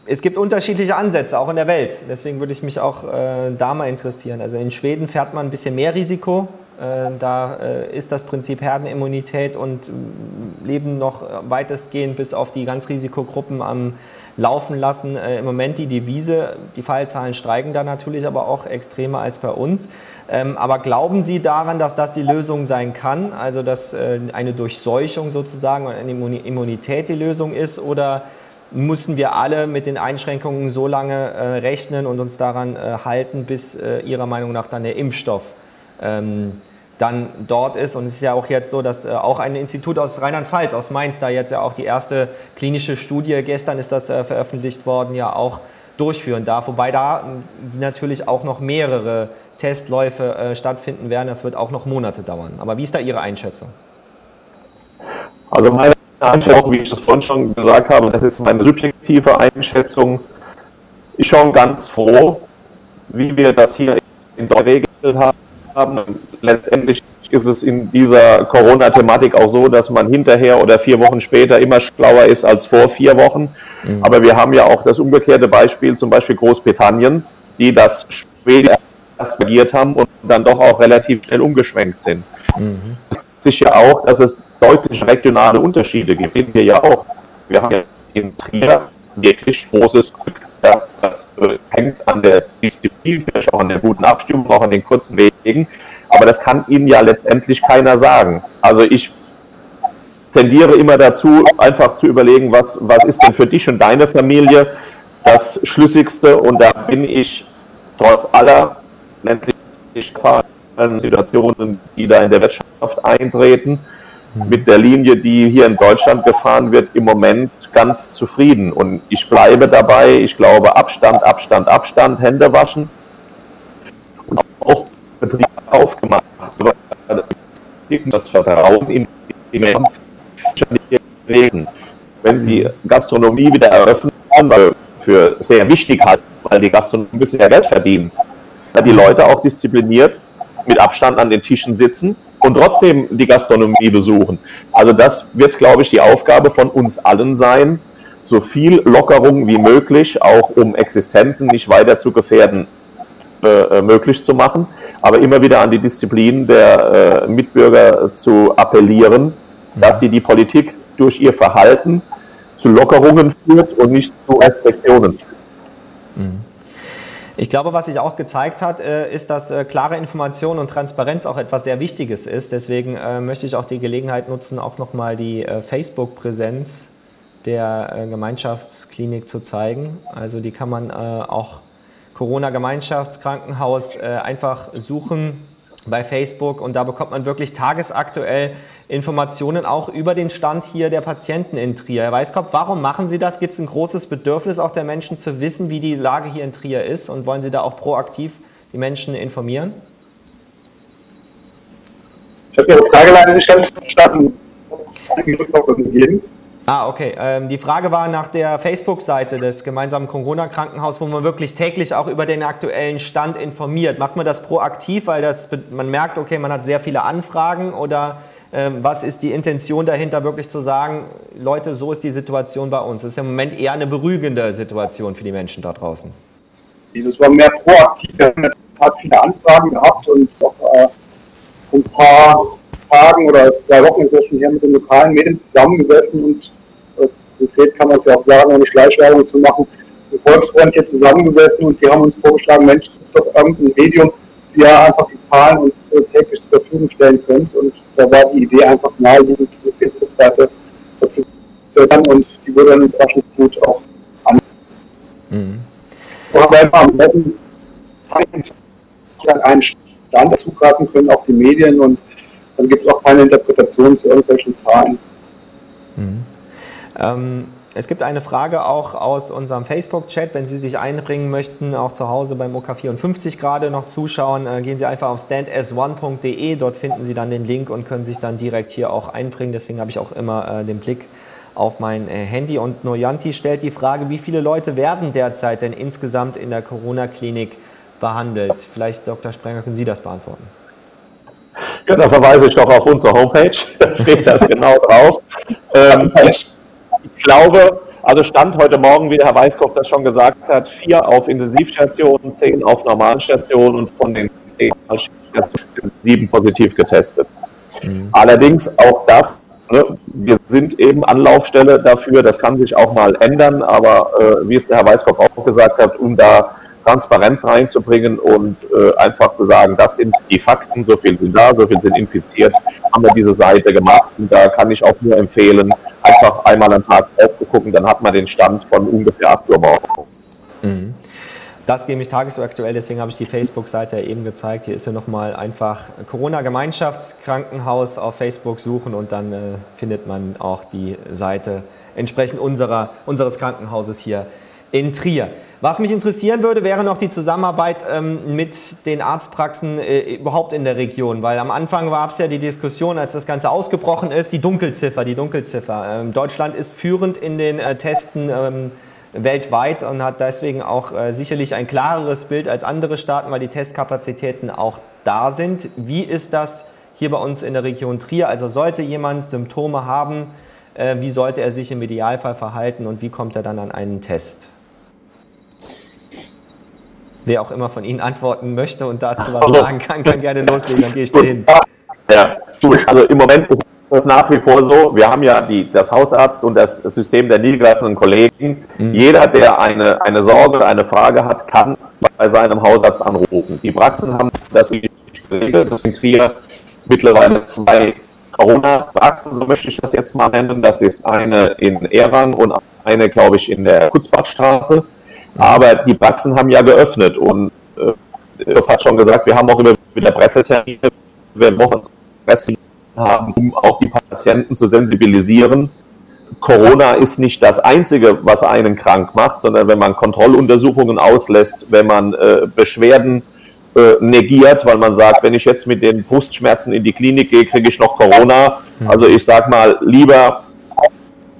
es gibt unterschiedliche Ansätze, auch in der Welt. Deswegen würde ich mich auch äh, da mal interessieren. Also in Schweden fährt man ein bisschen mehr Risiko. Äh, da äh, ist das Prinzip Herdenimmunität und äh, Leben noch weitestgehend bis auf die ganz Risikogruppen am Laufen lassen. Äh, Im Moment die Devise, die Fallzahlen steigen da natürlich aber auch extremer als bei uns. Ähm, aber glauben Sie daran, dass das die Lösung sein kann? Also dass äh, eine Durchseuchung sozusagen und eine Immunität die Lösung ist? Oder müssen wir alle mit den Einschränkungen so lange äh, rechnen und uns daran äh, halten, bis Ihrer Meinung nach dann der Impfstoff ähm, dann dort ist. Und es ist ja auch jetzt so, dass auch ein Institut aus Rheinland-Pfalz, aus Mainz, da jetzt ja auch die erste klinische Studie, gestern ist das veröffentlicht worden, ja auch durchführen darf. Wobei da natürlich auch noch mehrere Testläufe äh, stattfinden werden. Das wird auch noch Monate dauern. Aber wie ist da Ihre Einschätzung? Also meine Einschätzung, wie ich das vorhin schon gesagt habe, das ist meine subjektive Einschätzung, ist schon ganz froh, wie wir das hier in Deutschland geregelt haben. Letztendlich ist es in dieser Corona-Thematik auch so, dass man hinterher oder vier Wochen später immer schlauer ist als vor vier Wochen. Mhm. Aber wir haben ja auch das umgekehrte Beispiel, zum Beispiel Großbritannien, die das später erst reagiert haben und dann doch auch relativ schnell umgeschwenkt sind. Mhm. Es ist sicher auch, dass es deutlich regionale Unterschiede gibt. Sehen wir ja auch. Wir haben ja in Trier wirklich großes Glück. Ja, das äh, hängt an der Disziplin, vielleicht auch an der guten Abstimmung, auch an den kurzen Wegen. Aber das kann Ihnen ja letztendlich keiner sagen. Also ich tendiere immer dazu, einfach zu überlegen, was, was ist denn für dich und deine Familie das Schlüssigste. Und da bin ich trotz aller ländlich Situationen, die da in der Wirtschaft eintreten, mit der Linie, die hier in Deutschland gefahren wird, im Moment ganz zufrieden. Und ich bleibe dabei, ich glaube, Abstand, Abstand, Abstand, Hände waschen und auch Betriebe aufgemacht. Das Vertrauen in die Menschen. Wenn sie Gastronomie wieder eröffnen, weil für sehr wichtig halten, weil die Gastronomie müssen ja Geld verdienen, da die Leute auch diszipliniert mit Abstand an den Tischen sitzen und trotzdem die Gastronomie besuchen. Also das wird, glaube ich, die Aufgabe von uns allen sein, so viel Lockerung wie möglich, auch um Existenzen nicht weiter zu gefährden, äh, möglich zu machen, aber immer wieder an die Disziplin der äh, Mitbürger zu appellieren, dass sie die Politik durch ihr Verhalten zu Lockerungen führt und nicht zu Restriktionen. Mhm. Ich glaube, was sich auch gezeigt hat, äh, ist, dass äh, klare Information und Transparenz auch etwas sehr Wichtiges ist. Deswegen äh, möchte ich auch die Gelegenheit nutzen, auch nochmal die Facebook-Präsenz der Gemeinschaftsklinik zu zeigen. Also die kann man auch Corona-Gemeinschaftskrankenhaus einfach suchen bei Facebook und da bekommt man wirklich tagesaktuell Informationen auch über den Stand hier der Patienten in Trier. Herr Weißkopf, warum machen Sie das? Gibt es ein großes Bedürfnis auch der Menschen zu wissen, wie die Lage hier in Trier ist und wollen Sie da auch proaktiv die Menschen informieren? Ich habe Ihre Frage leider nicht ganz verstanden. Einige Rückmeldungen gegeben. Ah, okay. Ähm, die Frage war nach der Facebook-Seite des gemeinsamen Corona-Krankenhauses, wo man wirklich täglich auch über den aktuellen Stand informiert. Macht man das proaktiv, weil das, man merkt, okay, man hat sehr viele Anfragen oder ähm, was ist die Intention dahinter, wirklich zu sagen, Leute, so ist die Situation bei uns? Das ist im Moment eher eine beruhigende Situation für die Menschen da draußen. Das war mehr proaktiv. Wir haben viele Anfragen gehabt und auch äh, ein paar Tagen oder zwei Wochen ist ja schon hier mit den lokalen Medien zusammengesessen und äh, konkret kann man es ja auch sagen, ohne Schleichwerbung zu machen, mit Volksfreund hier zusammengesessen und die haben uns vorgeschlagen, Mensch, sucht doch irgendein Medium, wie ihr einfach die Zahlen uns äh, täglich zur Verfügung stellen könnt. Und da war die Idee einfach naheliegend, die Facebook-Seite zu und die wurde dann überraschend gut auch an. Mhm. Weil wir am besten einen Stand zugreifen können, auch die Medien und dann gibt es auch keine Interpretation zu irgendwelchen Zahlen. Mhm. Ähm, es gibt eine Frage auch aus unserem Facebook-Chat. Wenn Sie sich einbringen möchten, auch zu Hause beim OK54 gerade noch zuschauen, äh, gehen Sie einfach auf stands1.de. Dort finden Sie dann den Link und können sich dann direkt hier auch einbringen. Deswegen habe ich auch immer äh, den Blick auf mein äh, Handy. Und Noyanti stellt die Frage, wie viele Leute werden derzeit denn insgesamt in der Corona-Klinik behandelt? Vielleicht, Dr. Sprenger, können Sie das beantworten. Ja, da verweise ich doch auf unsere Homepage, da steht das genau drauf. Ähm, ich, ich, glaube, also Stand heute Morgen, wie der Herr Weißkopf das schon gesagt hat, vier auf Intensivstationen, zehn auf normalen Stationen und von den zehn Stationen sind sieben positiv getestet. Mhm. Allerdings auch das, ne, wir sind eben Anlaufstelle dafür, das kann sich auch mal ändern, aber äh, wie es der Herr Weißkopf auch gesagt hat, um da Transparenz reinzubringen und äh, einfach zu sagen, das sind die Fakten, so viel sind da, so viel sind infiziert, haben wir diese Seite gemacht und da kann ich auch nur empfehlen, einfach einmal am Tag aufzugucken, dann hat man den Stand von ungefähr 8 Uhr morgens. Mhm. Das ist nämlich tagesaktuell, deswegen habe ich die Facebook-Seite eben gezeigt. Hier ist ja nochmal einfach Corona-Gemeinschaftskrankenhaus auf Facebook suchen und dann äh, findet man auch die Seite entsprechend unserer, unseres Krankenhauses hier in Trier. Was mich interessieren würde, wäre noch die Zusammenarbeit ähm, mit den Arztpraxen äh, überhaupt in der Region, weil am Anfang gab es ja die Diskussion, als das Ganze ausgebrochen ist, die Dunkelziffer, die Dunkelziffer. Ähm, Deutschland ist führend in den äh, Testen ähm, weltweit und hat deswegen auch äh, sicherlich ein klareres Bild als andere Staaten, weil die Testkapazitäten auch da sind. Wie ist das hier bei uns in der Region Trier? Also sollte jemand Symptome haben, äh, wie sollte er sich im Idealfall verhalten und wie kommt er dann an einen Test? Wer auch immer von Ihnen antworten möchte und dazu was also, sagen kann, kann gerne loslegen, dann gehe ich dahin. Ja, also im Moment ist es nach wie vor so, wir haben ja die, das Hausarzt und das System der niedergelassenen Kollegen. Mhm. Jeder, der eine, eine Sorge oder eine Frage hat, kann bei seinem Hausarzt anrufen. Die Praxen haben das geregelt, das sind Trier mittlerweile zwei Corona-Praxen, so möchte ich das jetzt mal nennen. Das ist eine in Erang und eine, glaube ich, in der Kutzbachstraße. Aber die Praxen haben ja geöffnet und äh, Christoph hat schon gesagt, wir haben auch immer wieder Pressetermine, wir Wochen Presse haben, um auch die Patienten zu sensibilisieren. Corona ist nicht das Einzige, was einen krank macht, sondern wenn man Kontrolluntersuchungen auslässt, wenn man äh, Beschwerden äh, negiert, weil man sagt, wenn ich jetzt mit den Brustschmerzen in die Klinik gehe, kriege ich noch Corona. Hm. Also ich sage mal, lieber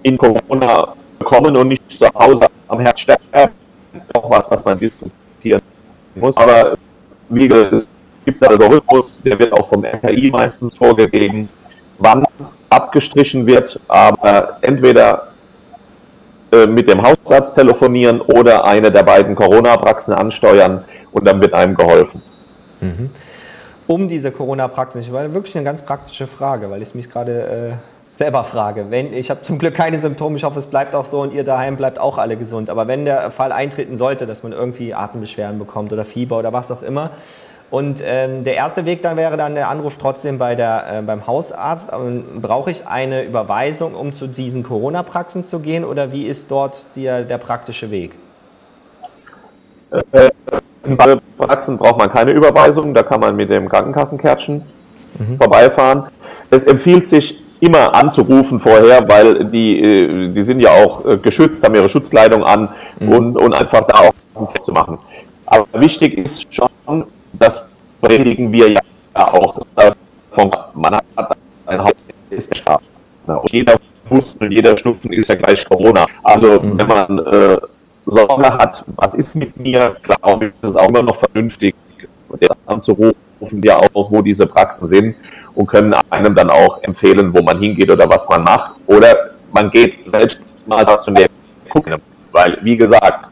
in Corona kommen und nicht zu Hause am Herz sterben auch was, was man diskutieren muss. Aber wie gesagt, es gibt einen Algorithmus, der wird auch vom RKI meistens vorgegeben, wann abgestrichen wird, aber entweder äh, mit dem Hausarzt telefonieren oder eine der beiden Corona-Praxen ansteuern und dann wird einem geholfen. Mhm. Um diese Corona-Praxen, ich war wirklich eine ganz praktische Frage, weil ich mich gerade äh selber frage. Wenn, ich habe zum Glück keine Symptome, ich hoffe, es bleibt auch so und ihr daheim bleibt auch alle gesund. Aber wenn der Fall eintreten sollte, dass man irgendwie Atembeschwerden bekommt oder Fieber oder was auch immer, und ähm, der erste Weg dann wäre dann der Anruf trotzdem bei der, äh, beim Hausarzt. Brauche ich eine Überweisung, um zu diesen Corona-Praxen zu gehen oder wie ist dort die, der praktische Weg? Äh, in Praxen braucht man keine Überweisung, da kann man mit dem Krankenkassenkärtchen mhm. vorbeifahren. Es empfiehlt sich immer anzurufen vorher, weil die, äh, die sind ja auch äh, geschützt, haben ihre Schutzkleidung an mhm. und, und einfach da auch einen Test zu machen. Aber wichtig ist schon, das predigen wir ja auch. Man hat ein Haus, ist der Staat. Und jeder Husten und jeder Schnupfen ist ja gleich Corona. Also mhm. wenn man äh, Sorge hat, was ist mit mir, glaube ich, ist es auch immer noch vernünftig, anzurufen, ja auch, wo diese Praxen sind und können einem dann auch empfehlen, wo man hingeht oder was man macht. Oder man geht selbst mal stationär gucken. Weil, wie gesagt,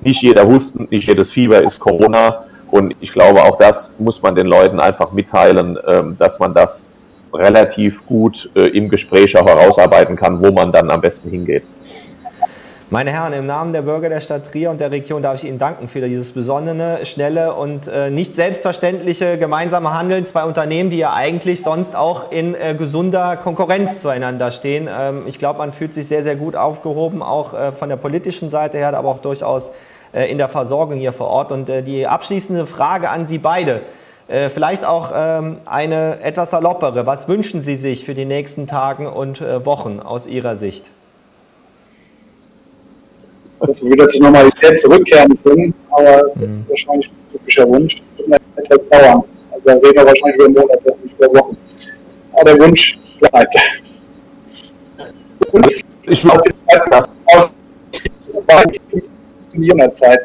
nicht jeder Husten, nicht jedes Fieber ist Corona. Und ich glaube, auch das muss man den Leuten einfach mitteilen, ähm, dass man das relativ gut äh, im Gespräch auch herausarbeiten kann, wo man dann am besten hingeht. Meine Herren, im Namen der Bürger der Stadt Trier und der Region darf ich Ihnen danken für dieses besonnene, schnelle und äh, nicht selbstverständliche gemeinsame Handeln zwei Unternehmen, die ja eigentlich sonst auch in äh, gesunder Konkurrenz zueinander stehen. Ähm, ich glaube, man fühlt sich sehr, sehr gut aufgehoben, auch äh, von der politischen Seite her, aber auch durchaus äh, in der Versorgung hier vor Ort. Und äh, die abschließende Frage an Sie beide, äh, vielleicht auch ähm, eine etwas saloppere. Was wünschen Sie sich für die nächsten Tage und Wochen aus Ihrer Sicht? Dass wir wieder zur Normalität zurückkehren können. Aber es ist mhm. wahrscheinlich ein typischer Wunsch. Das wird etwas dauern. Also da reden wir wahrscheinlich über Monate, nicht über Wochen. Aber der Wunsch bleibt. Und ich glaube, das aus funktionieren Zeit.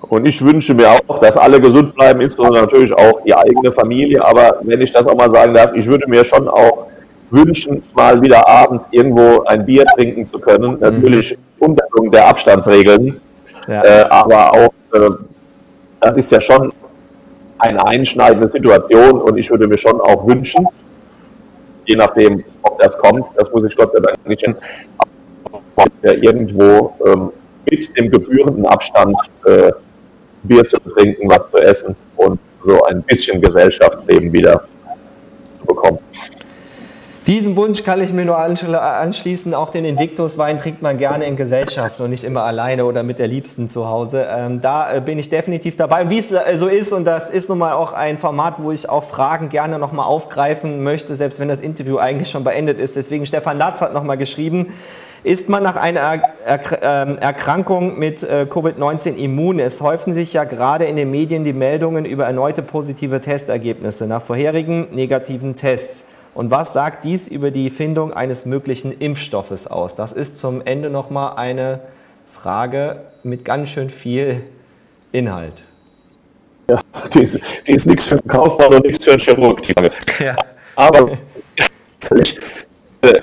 Und ich wünsche mir auch, dass alle gesund bleiben, insbesondere natürlich auch die eigene Familie. Aber wenn ich das auch mal sagen darf, ich würde mir schon auch wünschen, mal wieder abends irgendwo ein Bier trinken zu können. Natürlich unter der Abstandsregeln. Ja. Äh, aber auch, äh, das ist ja schon eine einschneidende Situation und ich würde mir schon auch wünschen, je nachdem, ob das kommt, das muss ich Gott sei Dank nicht hin, aber irgendwo ähm, mit dem gebührenden Abstand äh, Bier zu trinken, was zu essen und so ein bisschen Gesellschaftsleben wieder zu bekommen. Diesen Wunsch kann ich mir nur anschl- anschließen. Auch den Invictus-Wein trinkt man gerne in Gesellschaft und nicht immer alleine oder mit der Liebsten zu Hause. Ähm, da äh, bin ich definitiv dabei. Und Wie es äh, so ist, und das ist nun mal auch ein Format, wo ich auch Fragen gerne nochmal aufgreifen möchte, selbst wenn das Interview eigentlich schon beendet ist. Deswegen Stefan Latz hat nochmal geschrieben, ist man nach einer er er ähm, Erkrankung mit äh, Covid-19 immun? Es häufen sich ja gerade in den Medien die Meldungen über erneute positive Testergebnisse nach vorherigen negativen Tests. Und was sagt dies über die Findung eines möglichen Impfstoffes aus? Das ist zum Ende nochmal eine Frage mit ganz schön viel Inhalt. Ja, die ist, die ist nichts für einen Kaufmann und nichts für einen Chirurg, die Frage. Ja. Aber ich, äh,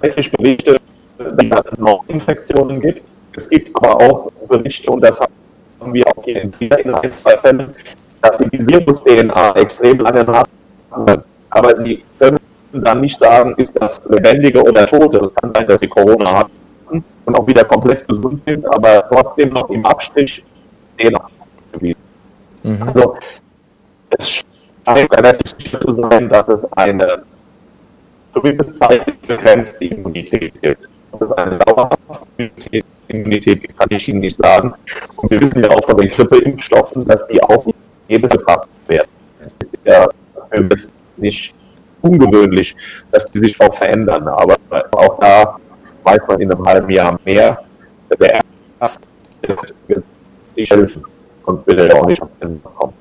tatsächlich Berichte, dass es noch Infektionen gibt. Es gibt aber auch Berichte, und das haben wir auch hier in ein, zwei Fällen, dass die Virus-DNA extrem lange haben. Aber sie können dann nicht sagen, ist das Lebendige oder Tote. Es kann sein, dass sie Corona hatten und auch wieder komplett gesund sind, aber trotzdem noch im Abstrich DNA gewesen. Also, es scheint relativ sicher zu sein, dass es eine zumindest zeitlich begrenzte Immunität gibt. Das ist eine dauerhafte Immunität, die kann ich Ihnen nicht sagen. Und wir wissen ja auch von den Grippeimpfstoffen, dass die auch jedes gepasst werden. Das ist ja für nicht ungewöhnlich, dass die sich auch verändern. Aber auch da weiß man in einem halben Jahr mehr. Der erste wird sich helfen, sonst wird er auch nicht auf den kommen.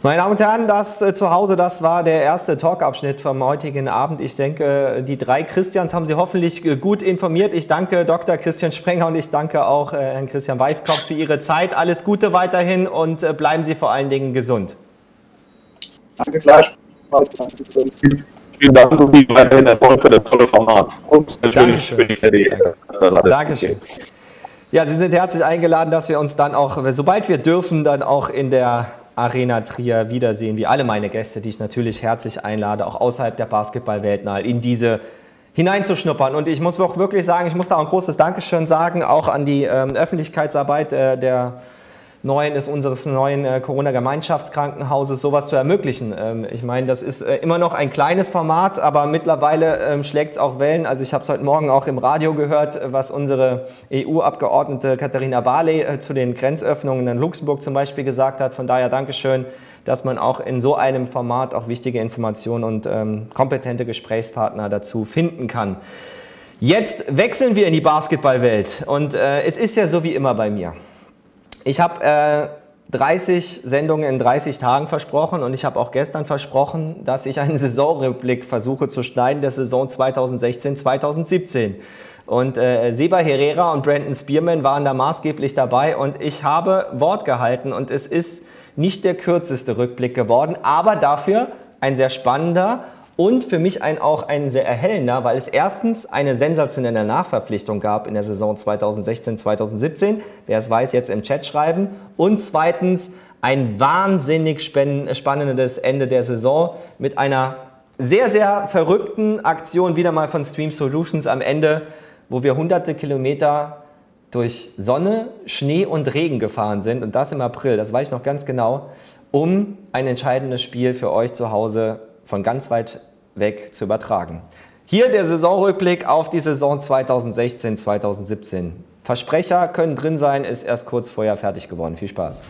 Meine Damen und Herren, das äh, zu Hause, das war der erste Talkabschnitt vom heutigen Abend. Ich denke, die drei Christians haben Sie hoffentlich äh, gut informiert. Ich danke Dr. Christian Sprenger und ich danke auch äh, Herrn Christian Weißkopf für Ihre Zeit. Alles Gute weiterhin und bleiben Sie vor allen Dingen gesund. Danke gleichfalls. Vielen Dank und weiterhin Erfolg für das tolle Format. Und natürlich Dankeschön. für die alles Dankeschön. Ja, Sie sind herzlich eingeladen, dass wir uns dann auch, sobald wir dürfen, dann auch in der Arena Trier wiedersehen, wie alle meine Gäste, die ich natürlich herzlich einlade, auch außerhalb der Basketballwelt mal in diese hineinzuschnuppern. Und ich muss auch wirklich sagen, ich muss da auch ein großes Dankeschön sagen, auch an die ähm, Öffentlichkeitsarbeit äh, der neuen, ist unseres neuen äh, Corona-Gemeinschaftskrankenhauses, sowas zu ermöglichen. Ähm, ich meine, das ist äh, immer noch ein kleines Format, aber mittlerweile ähm, schlägt es auch Wellen. Also ich habe es heute Morgen auch im Radio gehört, was unsere EU-Abgeordnete Katharina Barley äh, zu den Grenzöffnungen in Luxemburg zum Beispiel gesagt hat. Von daher Dankeschön, dass man auch in so einem Format auch wichtige Informationen und ähm, kompetente Gesprächspartner dazu finden kann. Jetzt wechseln wir in die Basketballwelt und äh, es ist ja so wie immer bei mir. Ich habe äh, 30 Sendungen in 30 Tagen versprochen und ich habe auch gestern versprochen, dass ich einen Saisonrückblick versuche zu schneiden der Saison 2016-2017. Und äh, Seba Herrera und Brandon Spearman waren da maßgeblich dabei und ich habe Wort gehalten und es ist nicht der kürzeste Rückblick geworden, aber dafür ein sehr spannender und für mich ein, auch ein sehr erhellender, weil es erstens eine sensationelle Nachverpflichtung gab in der Saison 2016-2017. Wer es weiß, jetzt im Chat schreiben. Und zweitens ein wahnsinnig spann- spannendes Ende der Saison mit einer sehr, sehr verrückten Aktion wieder mal von Stream Solutions am Ende, wo wir hunderte Kilometer durch Sonne, Schnee und Regen gefahren sind und das im April, das weiß ich noch ganz genau, um ein entscheidendes Spiel für euch zu Hause von ganz weit weg zu übertragen. Hier der Saisonrückblick auf die Saison 2016-2017. Versprecher können drin sein, ist erst kurz vorher fertig geworden. Viel Spaß.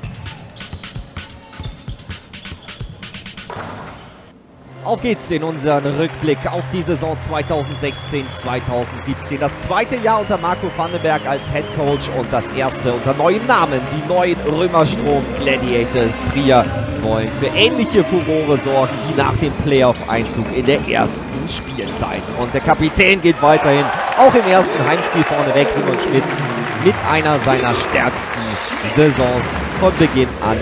Auf geht's in unseren Rückblick auf die Saison 2016-2017. Das zweite Jahr unter Marco Vandenberg als Head Coach und das erste unter neuem Namen. Die neuen Römerstrom Gladiators Trier wollen für ähnliche Furore sorgen wie nach dem Playoff-Einzug in der ersten Spielzeit. Und der Kapitän geht weiterhin auch im ersten Heimspiel vorne weg, Simon Schmitz, mit einer seiner stärksten Saisons von Beginn an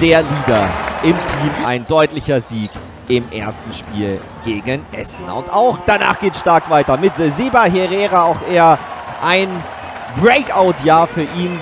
der Liga im Team. Ein deutlicher Sieg im ersten Spiel gegen Essen. Und auch danach geht stark weiter mit Seba Herrera, auch er ein Breakout-Jahr für ihn.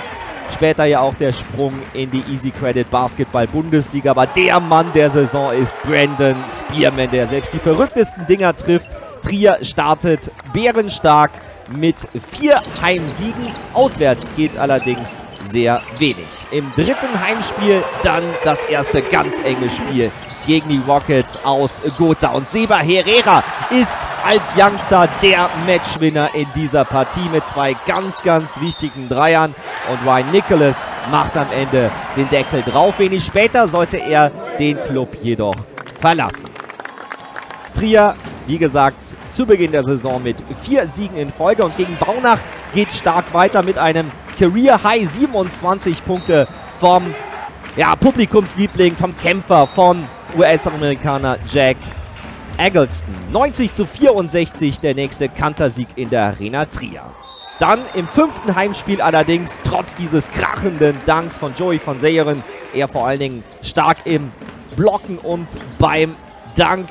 Später ja auch der Sprung in die Easy Credit Basketball Bundesliga. Aber der Mann der Saison ist Brandon Spearman, der selbst die verrücktesten Dinger trifft. Trier startet bärenstark mit vier Heimsiegen. Auswärts geht allerdings sehr wenig. Im dritten Heimspiel dann das erste ganz enge Spiel gegen die Rockets aus Gotha. Und Seba Herrera ist als Youngster der Matchwinner in dieser Partie mit zwei ganz, ganz wichtigen Dreiern. Und Ryan Nicholas macht am Ende den Deckel drauf. Wenig später sollte er den Club jedoch verlassen. Trier, wie gesagt, zu Beginn der Saison mit vier Siegen in Folge und gegen Braunach geht stark weiter mit einem Career High 27 Punkte vom ja, Publikumsliebling, vom Kämpfer, von US-Amerikaner Jack Eggleston. 90 zu 64 der nächste Kantersieg in der Arena Trier. Dann im fünften Heimspiel allerdings, trotz dieses krachenden Danks von Joey von Seyeren, er vor allen Dingen stark im Blocken und beim Dank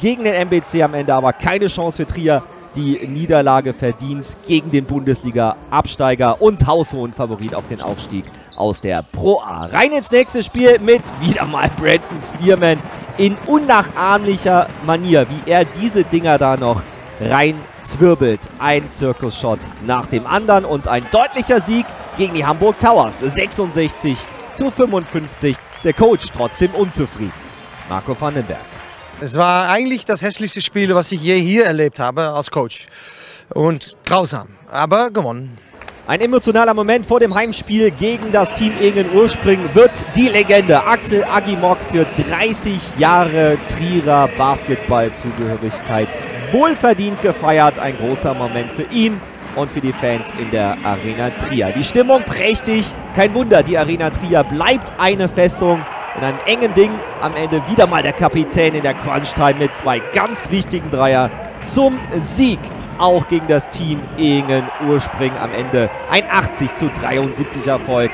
gegen den MBC am Ende, aber keine Chance für Trier. Die Niederlage verdient gegen den Bundesliga-Absteiger und haushohen Favorit auf den Aufstieg aus der Pro A. Rein ins nächste Spiel mit wieder mal Brandon Spearman in unnachahmlicher Manier, wie er diese Dinger da noch rein zwirbelt. Ein Circus-Shot nach dem anderen und ein deutlicher Sieg gegen die Hamburg Towers. 66 zu 55. Der Coach trotzdem unzufrieden. Marco Vandenberg. Es war eigentlich das hässlichste Spiel, was ich je hier erlebt habe als Coach. Und grausam, aber gewonnen. Ein emotionaler Moment vor dem Heimspiel gegen das Team Ingen Urspring wird die Legende Axel Agimok für 30 Jahre Trierer Basketballzugehörigkeit wohlverdient gefeiert. Ein großer Moment für ihn und für die Fans in der Arena Trier. Die Stimmung prächtig. Kein Wunder, die Arena Trier bleibt eine Festung. In einem engen Ding am Ende wieder mal der Kapitän in der Crunch-Time mit zwei ganz wichtigen Dreier zum Sieg. Auch gegen das Team Ingen Urspring am Ende ein 80 zu 73 Erfolg.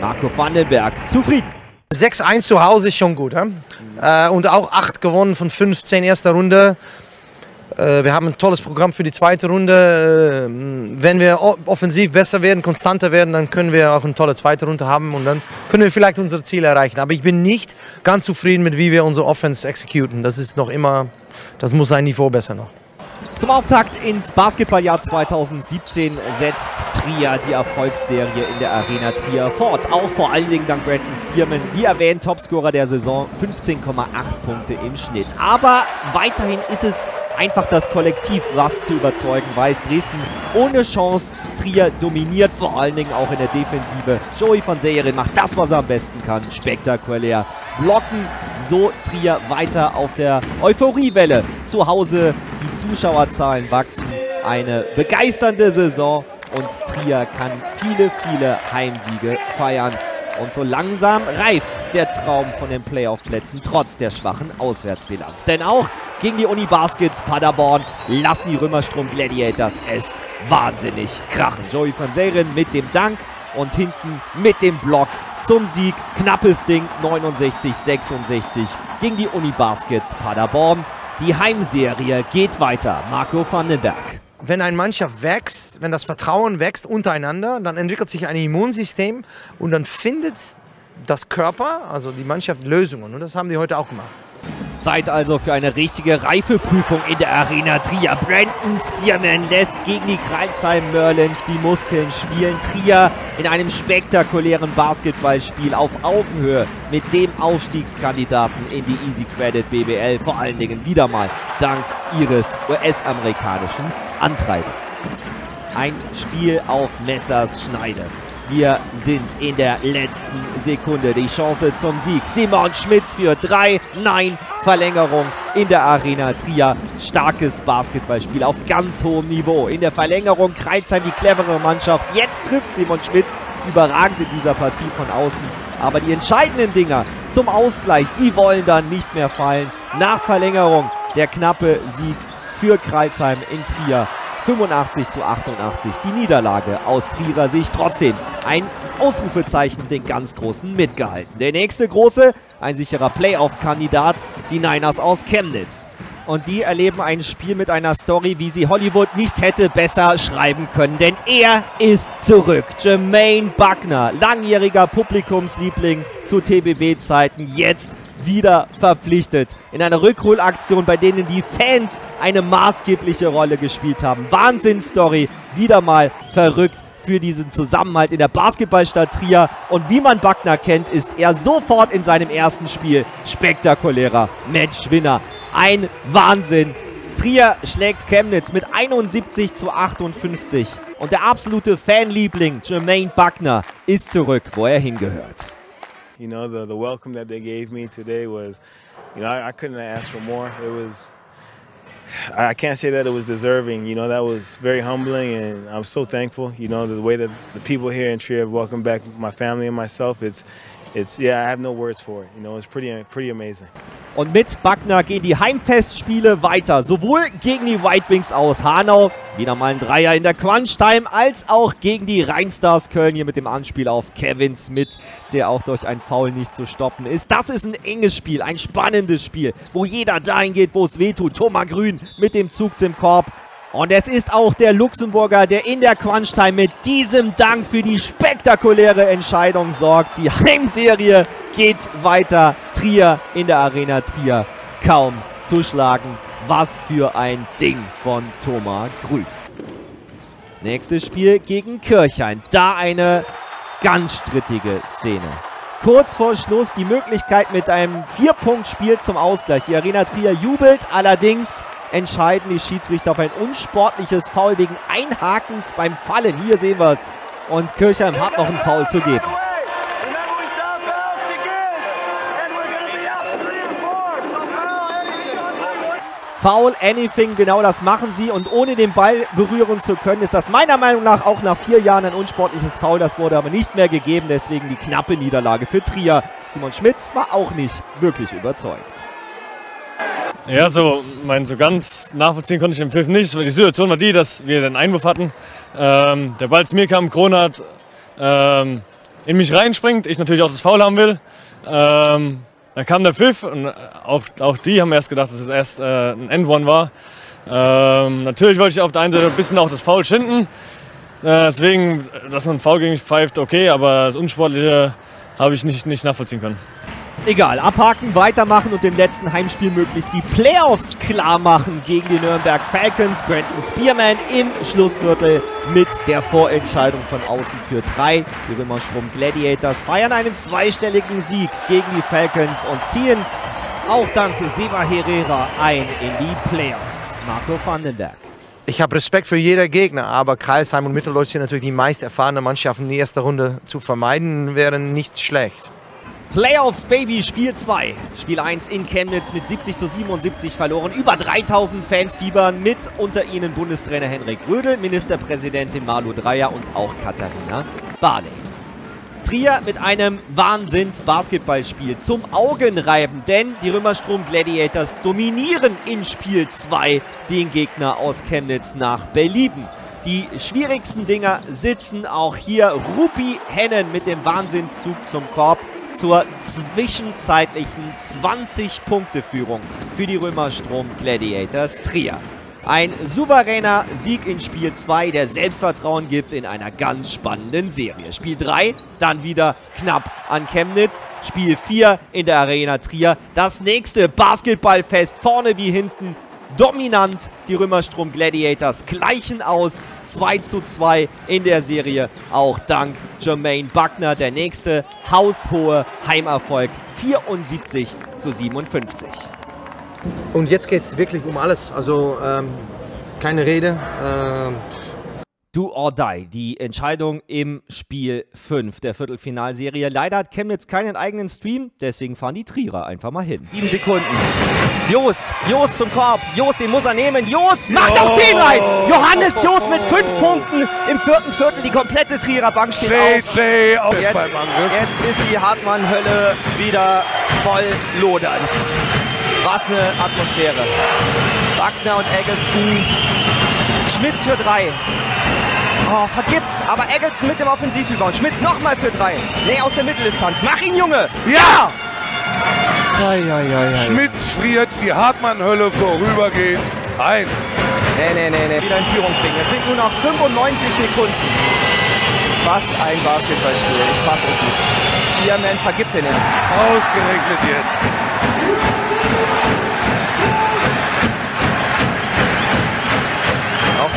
Marco Vandenberg zufrieden. 6-1 zu Hause ist schon gut. Äh, und auch 8 gewonnen von 15 erster Runde. Äh, wir haben ein tolles Programm für die zweite Runde. Äh, wenn wir offensiv besser werden, konstanter werden, dann können wir auch eine tolle zweite Runde haben und dann können wir vielleicht unsere Ziele erreichen. Aber ich bin nicht ganz zufrieden mit, wie wir unsere Offense exekutieren. Das ist noch immer, das muss ein Niveau besser noch. Zum Auftakt ins Basketballjahr 2017 setzt Trier die Erfolgsserie in der Arena Trier fort. Auch vor allen Dingen dank Brandon Spearman, wie erwähnt, Topscorer der Saison, 15,8 Punkte im Schnitt. Aber weiterhin ist es einfach das Kollektiv, was zu überzeugen weiß. Dresden ohne Chance, Trier dominiert vor allen Dingen auch in der Defensive. Joey von Seyerin macht das, was er am besten kann. Spektakulär. Blocken so Trier weiter auf der Euphoriewelle. Zu Hause die Zuschauerzahlen wachsen. Eine begeisternde Saison und Trier kann viele, viele Heimsiege feiern. Und so langsam reift der Traum von den Playoff-Plätzen trotz der schwachen Auswärtsbilanz. Denn auch gegen die Uni Baskets Paderborn lassen die Römerstrom Gladiators es wahnsinnig krachen. Joey van Seren mit dem Dank und hinten mit dem Block zum Sieg. Knappes Ding, 69-66 gegen die Uni Baskets Paderborn. Die Heimserie geht weiter. Marco Vandenberg wenn eine Mannschaft wächst, wenn das Vertrauen wächst untereinander, dann entwickelt sich ein Immunsystem und dann findet das Körper, also die Mannschaft, Lösungen. Und das haben die heute auch gemacht. Zeit also für eine richtige Reifeprüfung in der Arena Trier. Brandon Spearman lässt gegen die Kreilsheim Merlins die Muskeln spielen. Trier in einem spektakulären Basketballspiel auf Augenhöhe mit dem Aufstiegskandidaten in die Easy Credit BBL. Vor allen Dingen wieder mal dank ihres US-amerikanischen Antreibers. Ein Spiel auf Messers Schneide. Wir sind in der letzten Sekunde. Die Chance zum Sieg. Simon Schmitz für drei. Nein, Verlängerung in der Arena Trier. Starkes Basketballspiel auf ganz hohem Niveau. In der Verlängerung Kreuzheim die clevere Mannschaft. Jetzt trifft Simon Schmitz. Überragend in dieser Partie von außen. Aber die entscheidenden Dinger zum Ausgleich, die wollen dann nicht mehr fallen. Nach Verlängerung der knappe Sieg für Kreilsheim in Trier. 85 zu 88 die Niederlage aus Trierer Sicht. Trotzdem ein Ausrufezeichen den ganz Großen mitgehalten. Der nächste Große, ein sicherer Playoff-Kandidat, die Niners aus Chemnitz. Und die erleben ein Spiel mit einer Story, wie sie Hollywood nicht hätte besser schreiben können. Denn er ist zurück. Jermaine Buckner, langjähriger Publikumsliebling zu TBB-Zeiten, jetzt wieder verpflichtet. In einer Rückholaktion, bei denen die Fans eine maßgebliche Rolle gespielt haben. Wahnsinnsstory, wieder mal verrückt für diesen Zusammenhalt in der Basketballstadt Trier. Und wie man Backner kennt, ist er sofort in seinem ersten Spiel spektakulärer Matchwinner. Ein Wahnsinn. Trier schlägt Chemnitz mit 71 zu 58. Und der absolute Fanliebling Jermaine Buckner ist zurück, wo er hingehört. You know, the, the welcome that they gave me today was, you know, I, I couldn't ask for more. It was, I can't say that it was deserving. You know, that was very humbling, and I'm so thankful. You know, the way that the people here in Trier have welcomed back my family and myself. It's, it's yeah, I have no words for it. You know, it's pretty, pretty amazing. Und mit Backner gehen die Heimfestspiele weiter. Sowohl gegen die White Wings aus Hanau, wieder mal ein Dreier in der Crunch-Time, als auch gegen die Rheinstars Köln hier mit dem Anspiel auf Kevin Smith, der auch durch ein Foul nicht zu stoppen ist. Das ist ein enges Spiel, ein spannendes Spiel, wo jeder dahin geht, wo es wehtut. Thomas Grün mit dem Zug zum Korb. Und es ist auch der Luxemburger, der in der Crunch-Time mit diesem Dank für die spektakuläre Entscheidung sorgt. Die Heimserie geht weiter. Trier in der Arena Trier kaum zu schlagen. Was für ein Ding von Thomas Grün. Nächstes Spiel gegen Kirchhain. Da eine ganz strittige Szene. Kurz vor Schluss die Möglichkeit mit einem Vier-Punkt-Spiel zum Ausgleich. Die Arena Trier jubelt, allerdings entscheiden die Schiedsrichter auf ein unsportliches Foul wegen Einhakens beim Fallen. Hier sehen wir es. Und Kirchheim hat noch ein Foul zu geben. Foul, anything, genau das machen sie. Und ohne den Ball berühren zu können, ist das meiner Meinung nach auch nach vier Jahren ein unsportliches Foul. Das wurde aber nicht mehr gegeben, deswegen die knappe Niederlage für Trier. Simon Schmitz war auch nicht wirklich überzeugt. Ja, so, mein, so ganz nachvollziehen konnte ich den Pfiff nicht. Die Situation war die, dass wir den Einwurf hatten. Ähm, der Ball zu mir kam, Kronert ähm, in mich reinspringt, ich natürlich auch das Foul haben will. Ähm, dann kam der Pfiff und auch, auch die haben erst gedacht, dass es erst äh, ein End-One war. Ähm, natürlich wollte ich auf der einen Seite ein bisschen auch das Foul schinden. Äh, deswegen, dass man Foul gegen mich pfeift, okay, aber das Unsportliche habe ich nicht, nicht nachvollziehen können. Egal, abhaken, weitermachen und dem letzten Heimspiel möglichst die Playoffs klar machen gegen die Nürnberg Falcons. Brandon Spearman im Schlussviertel mit der Vorentscheidung von außen für drei. Die Römerstrom Gladiators feiern einen zweistelligen Sieg gegen die Falcons und ziehen auch dank Seba Herrera ein in die Playoffs. Marco Vandenberg. Ich habe Respekt für jeder Gegner, aber Kreisheim und Mitteldeutsch sind natürlich die meist erfahrenen Mannschaften. Die erste Runde zu vermeiden wäre nicht schlecht. Playoffs Baby Spiel 2. Spiel 1 in Chemnitz mit 70 zu 77 verloren. Über 3000 Fans fiebern mit unter ihnen Bundestrainer Henrik Rödel, Ministerpräsidentin Malu Dreyer und auch Katharina Barley. Trier mit einem Wahnsinns-Basketballspiel zum Augenreiben, denn die Römerstrom Gladiators dominieren in Spiel 2 den Gegner aus Chemnitz nach Belieben. Die schwierigsten Dinger sitzen auch hier. Rupi Hennen mit dem Wahnsinnszug zum Korb zur zwischenzeitlichen 20-Punkte-Führung für die Römerstrom Gladiators Trier. Ein souveräner Sieg in Spiel 2, der Selbstvertrauen gibt in einer ganz spannenden Serie. Spiel 3, dann wieder knapp an Chemnitz. Spiel 4 in der Arena Trier. Das nächste Basketballfest vorne wie hinten dominant. Die Römerstrom Gladiators gleichen aus. 2 zu 2 in der Serie. Auch dank Jermaine Buckner. Der nächste haushohe Heimerfolg. 74 zu 57. Und jetzt geht es wirklich um alles. Also ähm, keine Rede. Ähm, Do or Die, die Entscheidung im Spiel 5 der Viertelfinalserie. Leider hat Chemnitz keinen eigenen Stream, deswegen fahren die Trierer einfach mal hin. Sieben Sekunden. Jos, Jos zum Korb. Jos, den muss er nehmen. Jos macht auch den rein. Johannes Jos mit fünf Punkten im vierten Viertel. Die komplette Trierer Bank steht auf. JJ auch Jetzt, jetzt ist die Hartmann-Hölle wieder voll lodernd. Was eine Atmosphäre. Wagner und Eggleston. Schmitz für drei. Oh, vergibt. Aber Eggleston mit dem Offensivrebound. Schmitz nochmal für drei. Nee, aus der Mitteldistanz. Mach ihn, Junge. Ja! Schmitz friert die Hartmann-Hölle vorübergehend ein. Nee, nee, nee, nee. Wieder in Führung bringen. Es sind nur noch 95 Sekunden. Was ein Basketballspiel. Ich fass es nicht. Spearman vergibt den jetzt. Ausgerechnet jetzt.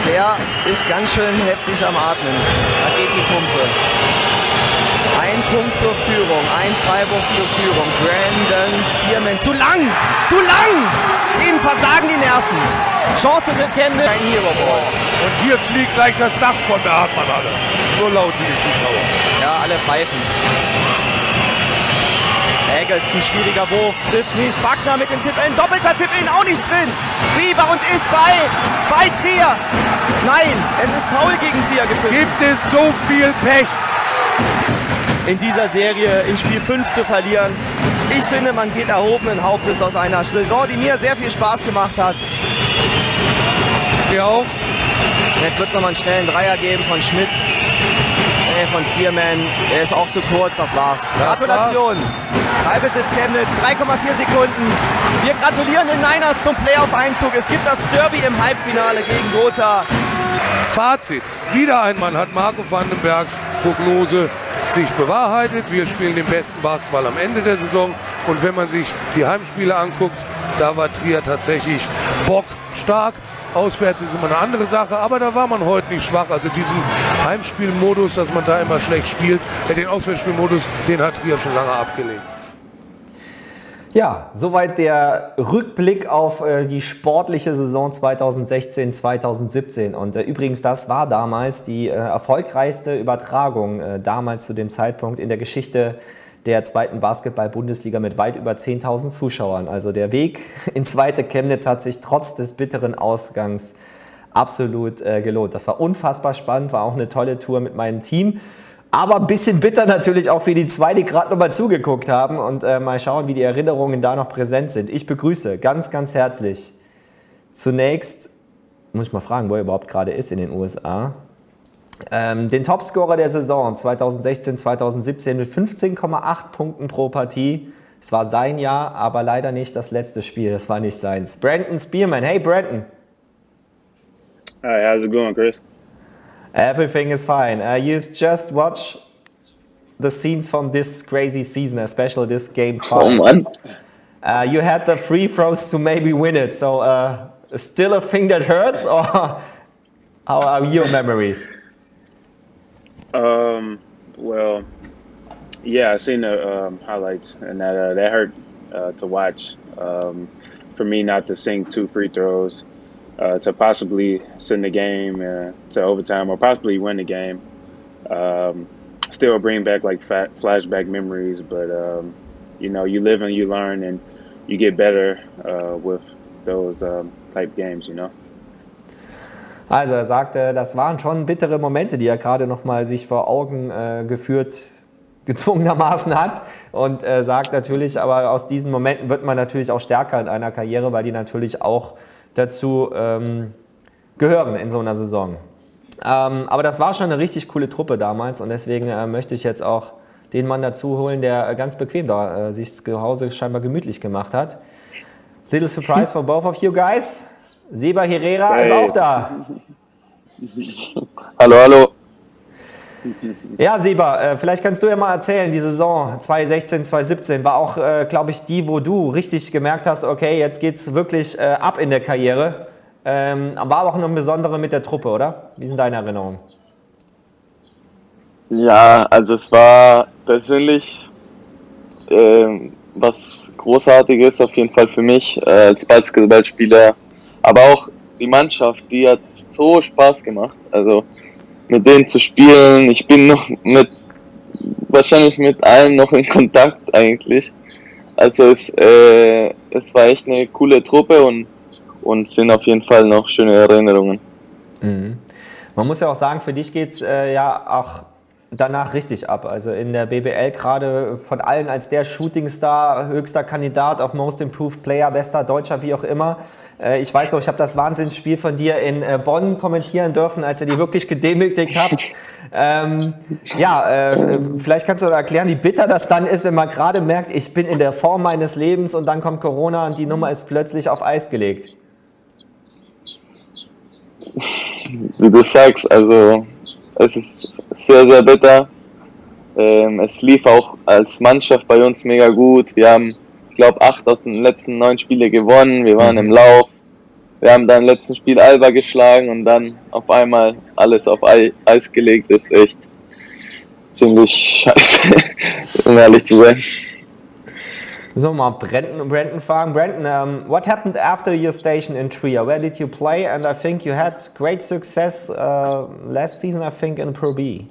Der ist ganz schön heftig am Atmen. Da geht die Pumpe. Ein Punkt zur Führung, ein Freiburg zur Führung. Brandon Spearman. Zu lang! Zu lang! Ihm versagen die Nerven. Chance für Chemnitz. Ein Hero Ball. Und hier fliegt gleich das Dach von der Hartmann-Halle. So laut sind die Zuschauer. Ja, alle pfeifen. Eggleston, schwieriger Wurf, trifft nicht. Backner mit dem Tip-In, doppelter Tip-In, auch nicht drin. Rebound ist bei, bei Trier. Nein, es ist faul gegen Trier gepfiffen. Gibt es so viel Pech? In dieser Serie in Spiel 5 zu verlieren. Ich finde, man geht erhobenen Hauptes aus einer Saison, die mir sehr viel Spaß gemacht hat. Auch. Jetzt wird es nochmal einen schnellen Dreier geben von Schmitz. Nee, von Spearman. Er ist auch zu kurz, das war's. Gratulation. Ballbesitz Chemnitz, 3,4 Sekunden. Wir gratulieren den Niners zum Playoff-Einzug. Es gibt das Derby im Halbfinale gegen Gotha. Fazit. Wieder einmal hat Marco Vandenbergs Prognose sich bewahrheitet. Wir spielen den besten Basketball am Ende der Saison. Und wenn man sich die Heimspiele anguckt, da war Trier tatsächlich bockstark. Auswärts ist immer eine andere Sache, aber da war man heute nicht schwach. Also diesen Heimspielmodus, dass man da immer schlecht spielt, äh, den Auswärtsspielmodus, den hat Trier schon lange abgelegt. Ja, soweit der Rückblick auf äh, die sportliche Saison 2016, 2017. Und äh, übrigens, das war damals die äh, erfolgreichste Übertragung, äh, damals zu dem Zeitpunkt in der Geschichte der zweiten Basketball-Bundesliga mit weit über 10.000 Zuschauern. Also der Weg in zweite Chemnitz hat sich trotz des bitteren Ausgangs absolut äh, gelohnt. Das war unfassbar spannend, war auch eine tolle Tour mit meinem Team. Aber ein bisschen bitter natürlich auch für die zwei, die gerade nochmal zugeguckt haben und äh, mal schauen, wie die Erinnerungen da noch präsent sind. Ich begrüße ganz, ganz herzlich zunächst, muss ich mal fragen, wo er überhaupt gerade ist in den USA, ähm, den Topscorer der Saison 2016, 2017 mit 15,8 Punkten pro Partie. Es war sein Jahr, aber leider nicht das letzte Spiel. Das war nicht seins. Brandon Spearman. Hey, Brandon. Hi, how's it going, Chris? Everything is fine. Uh, you've just watched the scenes from this crazy season, especially this game five. Oh, man. Uh, you had the free throws to maybe win it. So, uh, still a thing that hurts, or how are your memories? Um, well, yeah, I've seen the um, highlights, and that uh, that hurt uh, to watch. Um, for me, not to sink two free throws, uh, to possibly send the game uh, to overtime or possibly win the game. Um, still bring back like fa- flashback memories, but um, you know, you live and you learn, and you get better uh, with those um, type games. You know. Also er sagte, das waren schon bittere Momente, die er gerade noch mal sich vor Augen äh, geführt gezwungenermaßen hat und äh, sagt natürlich, aber aus diesen Momenten wird man natürlich auch stärker in einer Karriere, weil die natürlich auch dazu ähm, gehören in so einer Saison. Ähm, aber das war schon eine richtig coole Truppe damals und deswegen äh, möchte ich jetzt auch den Mann dazu holen, der äh, ganz bequem da äh, sich zu Hause scheinbar gemütlich gemacht hat. Little surprise for both of you guys. Seba Herrera ist auch da. Hallo, hallo. Ja, Seba, äh, vielleicht kannst du ja mal erzählen, die Saison 2016, 2017 war auch, äh, glaube ich, die, wo du richtig gemerkt hast, okay, jetzt geht es wirklich äh, ab in der Karriere. Ähm, war aber auch noch ein besondere mit der Truppe, oder? Wie sind deine Erinnerungen? Ja, also es war persönlich ähm, was Großartiges auf jeden Fall für mich äh, als Basketballspieler, aber auch die Mannschaft, die hat so Spaß gemacht. Also mit denen zu spielen. Ich bin noch mit, wahrscheinlich mit allen noch in Kontakt eigentlich. Also es, äh, es war echt eine coole Truppe und, und sind auf jeden Fall noch schöne Erinnerungen. Mhm. Man muss ja auch sagen, für dich geht es äh, ja auch danach richtig ab. Also in der BBL gerade von allen als der Shootingstar, höchster Kandidat auf Most Improved Player, bester Deutscher, wie auch immer. Äh, ich weiß noch, ich habe das Wahnsinnsspiel von dir in äh, Bonn kommentieren dürfen, als ihr die wirklich gedemütigt habt. Ähm, ja, äh, vielleicht kannst du erklären, wie bitter das dann ist, wenn man gerade merkt, ich bin in der Form meines Lebens und dann kommt Corona und die Nummer ist plötzlich auf Eis gelegt. Wie du sagst, also es ist sehr, sehr bitter. Ähm, es lief auch als Mannschaft bei uns mega gut. Wir haben, ich glaube, acht aus den letzten neun Spiele gewonnen. Wir waren im mhm. Lauf. Wir haben dann im letzten Spiel Alba geschlagen und dann auf einmal alles auf Eis gelegt. Das ist echt ziemlich scheiße, um ehrlich zu sein. So, mal Brandon, Brandon fragen. Brandon, um, what happened after your station in Trier? Where did you play? And I think you had great success uh, last season, I think, in Pro B.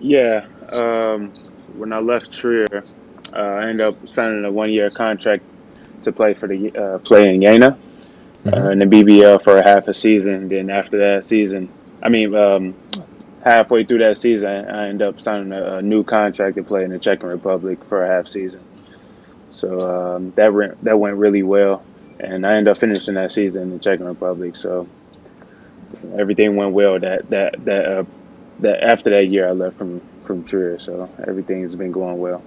Yeah, um, when I left Trier, uh, I ended up signing a one-year contract to play for the uh, play in Jena mm -hmm. in the BBL for a half a season. Then after that season, I mean, um, halfway through that season, I ended up signing a, a, new contract to play in the Czech Republic for a half season. So um, that went, that went really well, and I ended up finishing that season in the Czech Republic. So everything went well. That that that uh, that after that year, I left from from Trier, so everything's been going well.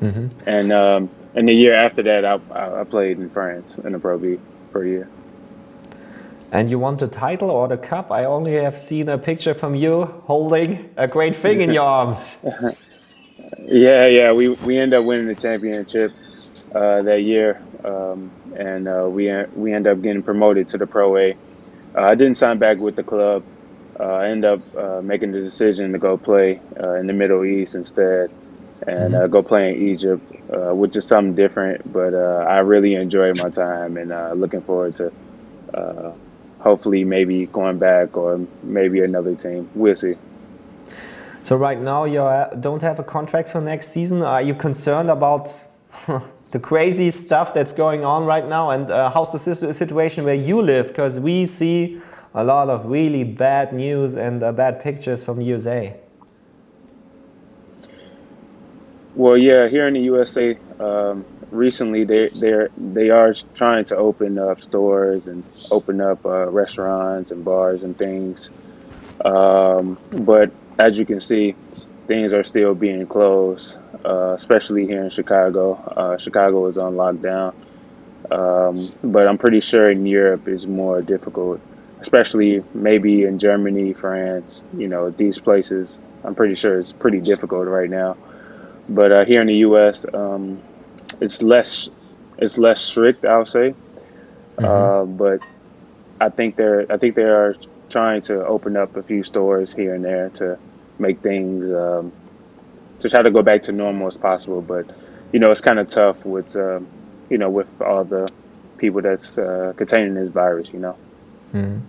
Mm-hmm. And um, and the year after that, I, I played in France in the Pro B for a year. And you won the title or the cup? I only have seen a picture from you holding a great thing in your arms. yeah, yeah, we we end up winning the championship uh, that year, um, and uh, we we end up getting promoted to the Pro A. Uh, I didn't sign back with the club. Uh, I end up uh, making the decision to go play uh, in the Middle East instead, and mm-hmm. go play in Egypt, which is something different. But I really enjoyed my time, and looking forward to hopefully maybe going back or maybe another team. We'll see. So right now you don't have a contract for next season. Are you concerned about the crazy stuff that's going on right now? And uh, how's the situation where you live? Because we see a lot of really bad news and uh, bad pictures from USA. Well, yeah, here in the USA, um, recently they they're they are trying to open up stores and open up uh, restaurants and bars and things. Um, but as you can see, things are still being closed, uh, especially here in Chicago. Uh, Chicago is on lockdown, um, but I'm pretty sure in Europe is more difficult, especially maybe in Germany, France. You know, these places. I'm pretty sure it's pretty difficult right now. But uh, here in the U.S., um, it's less it's less strict, I'll say. Mm-hmm. Uh, but I think they're I think they are trying to open up a few stores here and there to make things um, to try to go back to normal as possible. But you know, it's kind of tough with um, you know with all the people that's uh, containing this virus. You know. Mhm.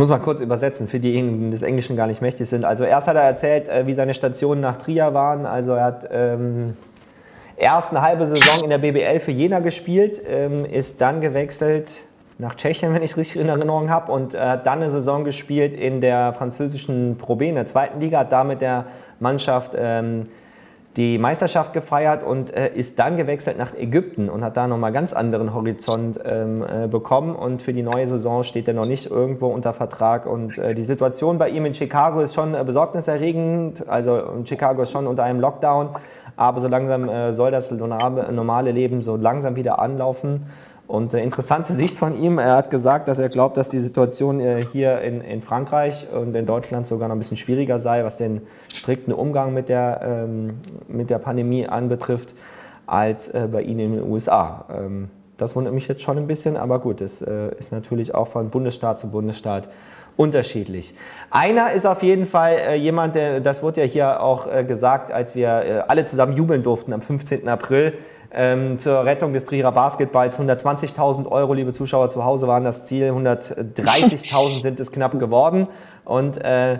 Muss mal kurz übersetzen für diejenigen, die des Englischen gar nicht mächtig sind. Also erst hat er erzählt, äh, wie seine Stationen nach Trier waren. Also er hat ähm, erst eine halbe Saison in der BBL für Jena gespielt, ähm, ist dann gewechselt nach Tschechien, wenn ich es richtig in Erinnerung habe, und äh, dann eine Saison gespielt in der französischen Pro B, in der zweiten Liga, hat da mit der Mannschaft ähm, die Meisterschaft gefeiert und äh, ist dann gewechselt nach Ägypten und hat da nochmal ganz anderen Horizont ähm, äh, bekommen. Und für die neue Saison steht er noch nicht irgendwo unter Vertrag. Und äh, die Situation bei ihm in Chicago ist schon äh, besorgniserregend. Also Chicago ist schon unter einem Lockdown. Aber so langsam äh, soll das normale Leben so langsam wieder anlaufen. Und äh, interessante Sicht von ihm. Er hat gesagt, dass er glaubt, dass die Situation äh, hier in, in Frankreich und in Deutschland sogar noch ein bisschen schwieriger sei, was den strikten Umgang mit der, ähm, mit der Pandemie anbetrifft, als äh, bei Ihnen in den USA. Ähm, das wundert mich jetzt schon ein bisschen, aber gut, es äh, ist natürlich auch von Bundesstaat zu Bundesstaat unterschiedlich. Einer ist auf jeden Fall äh, jemand, der, das wurde ja hier auch äh, gesagt, als wir alle zusammen jubeln durften am 15. April, ähm, zur Rettung des Trierer Basketballs. 120.000 Euro, liebe Zuschauer zu Hause, waren das Ziel. 130.000 sind es knapp geworden. Und äh,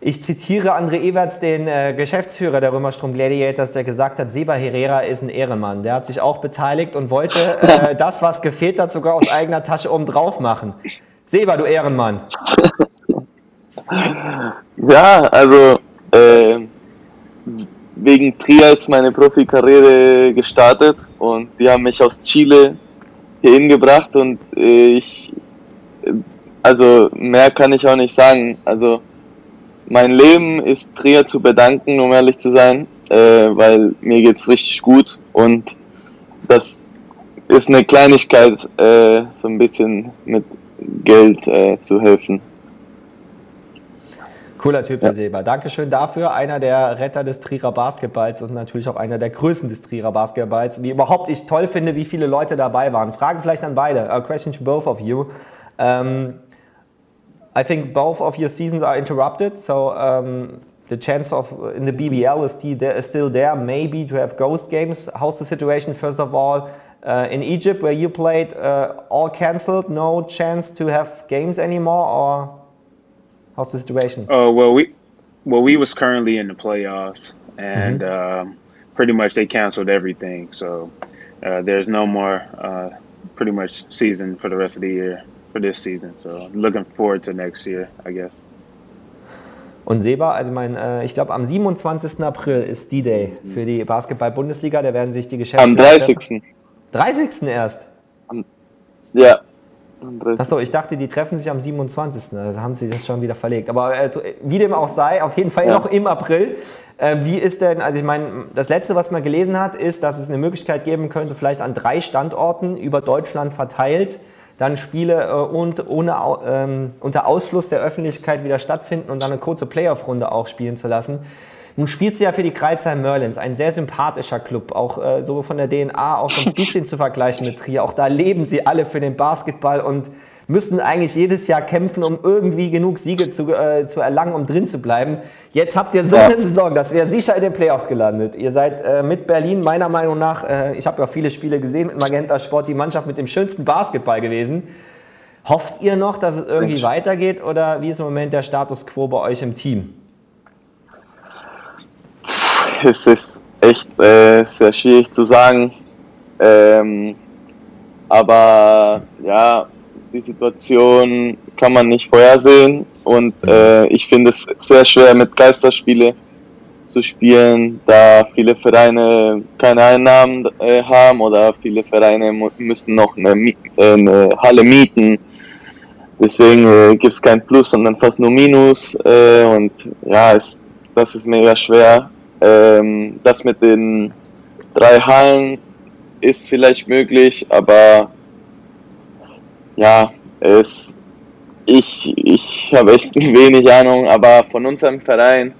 ich zitiere André Everts, den äh, Geschäftsführer der Römerstrom Gladiators, der gesagt hat, Seba Herrera ist ein Ehrenmann. Der hat sich auch beteiligt und wollte äh, das, was gefehlt hat, sogar aus eigener Tasche oben drauf machen. Seba, du Ehrenmann. Ja, also äh, wegen Trier ist meine Profikarriere gestartet und die haben mich aus Chile hierhin gebracht und äh, ich, also mehr kann ich auch nicht sagen. Also mein Leben ist Trier zu bedanken, um ehrlich zu sein, äh, weil mir geht's richtig gut und das ist eine Kleinigkeit, äh, so ein bisschen mit Geld äh, zu helfen. Cooler Typ, der Silber. Dankeschön dafür. Einer der Retter des Trierer Basketballs und natürlich auch einer der Größen des Trierer Basketballs. Wie überhaupt ich toll finde, wie viele Leute dabei waren. Fragen vielleicht an beide. A question to both of you. Um, I think both of your seasons are interrupted, so um, the chance of in the BBL is still there, is still there, maybe to have ghost games. How's the situation, first of all, uh, in Egypt where you played, uh, all cancelled, no chance to have games anymore, or how's the situation? Oh well, we well we was currently in the playoffs, and Mhm. um, pretty much they canceled everything. So uh, there's no more uh, pretty much season for the rest of the year for this season. So looking forward to next year, I guess. Und Seba, also mein, äh, ich glaube am 27. April ist D-Day für die Basketball-Bundesliga. Da werden sich die Geschäftsführer... Am 30. 30. erst? Ja. am 30. Achso, ich dachte, die treffen sich am 27. Also haben sie das schon wieder verlegt. Aber äh, wie dem auch sei, auf jeden Fall Ja. noch im April. Äh, wie ist denn, also ich meine, das letzte, was man gelesen hat, ist, dass es eine Möglichkeit geben könnte, vielleicht an drei Standorten über Deutschland verteilt, dann Spiele äh, und ohne, ähm, unter Ausschluss der Öffentlichkeit wieder stattfinden und dann eine kurze Playoff-Runde auch spielen zu lassen. Nun spielt sie ja für die Kreuzheim Merlins, ein sehr sympathischer Club, auch äh, so von der DNA auch so ein bisschen zu vergleichen mit Trier. Auch da leben sie alle für den Basketball und müssen eigentlich jedes Jahr kämpfen, um irgendwie genug Siege zu, äh, zu erlangen, um drin zu bleiben. Jetzt habt ihr so eine Saison, das wäre sicher in den Playoffs gelandet. Ihr seid äh, mit Berlin meiner Meinung nach, äh, ich habe ja viele Spiele gesehen mit Magenta Sport, die Mannschaft mit dem schönsten Basketball gewesen. Hofft ihr noch, dass es irgendwie weitergeht oder wie ist im Moment der Status quo bei euch im Team? Es ist echt äh, sehr schwierig zu sagen. Ähm, aber ja, die Situation kann man nicht vorhersehen und äh, ich finde es sehr schwer mit Geisterspiele zu spielen, da viele Vereine keine Einnahmen äh, haben oder viele Vereine müssen noch eine, äh, eine Halle mieten. Deswegen äh, gibt es kein Plus, sondern fast nur Minus. Äh, und ja, es, das ist mega schwer. Ähm, das mit den drei Hallen ist vielleicht möglich, aber ja, es, ich, ich habe echt wenig Ahnung, aber von unserem Verein,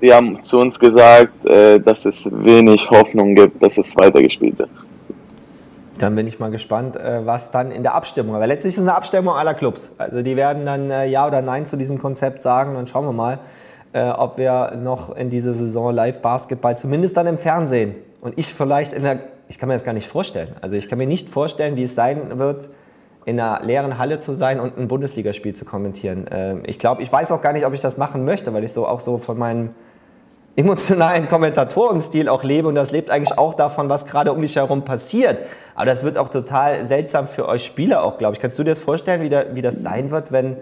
die haben zu uns gesagt, äh, dass es wenig Hoffnung gibt, dass es weitergespielt wird. Dann bin ich mal gespannt, äh, was dann in der Abstimmung, aber letztlich ist es eine Abstimmung aller Clubs. Also die werden dann äh, Ja oder Nein zu diesem Konzept sagen. Dann schauen wir mal, äh, ob wir noch in dieser Saison Live-Basketball, zumindest dann im Fernsehen. Und ich vielleicht in der, ich kann mir das gar nicht vorstellen. Also ich kann mir nicht vorstellen, wie es sein wird, in einer leeren Halle zu sein und ein Bundesligaspiel zu kommentieren. Ähm, ich glaube, ich weiß auch gar nicht, ob ich das machen möchte, weil ich so auch so von meinem emotionalen Kommentatorenstil auch lebe und das lebt eigentlich auch davon, was gerade um mich herum passiert. Aber das wird auch total seltsam für euch Spieler auch, glaube ich. Kannst du dir das vorstellen, wie, da, wie das sein wird, wenn,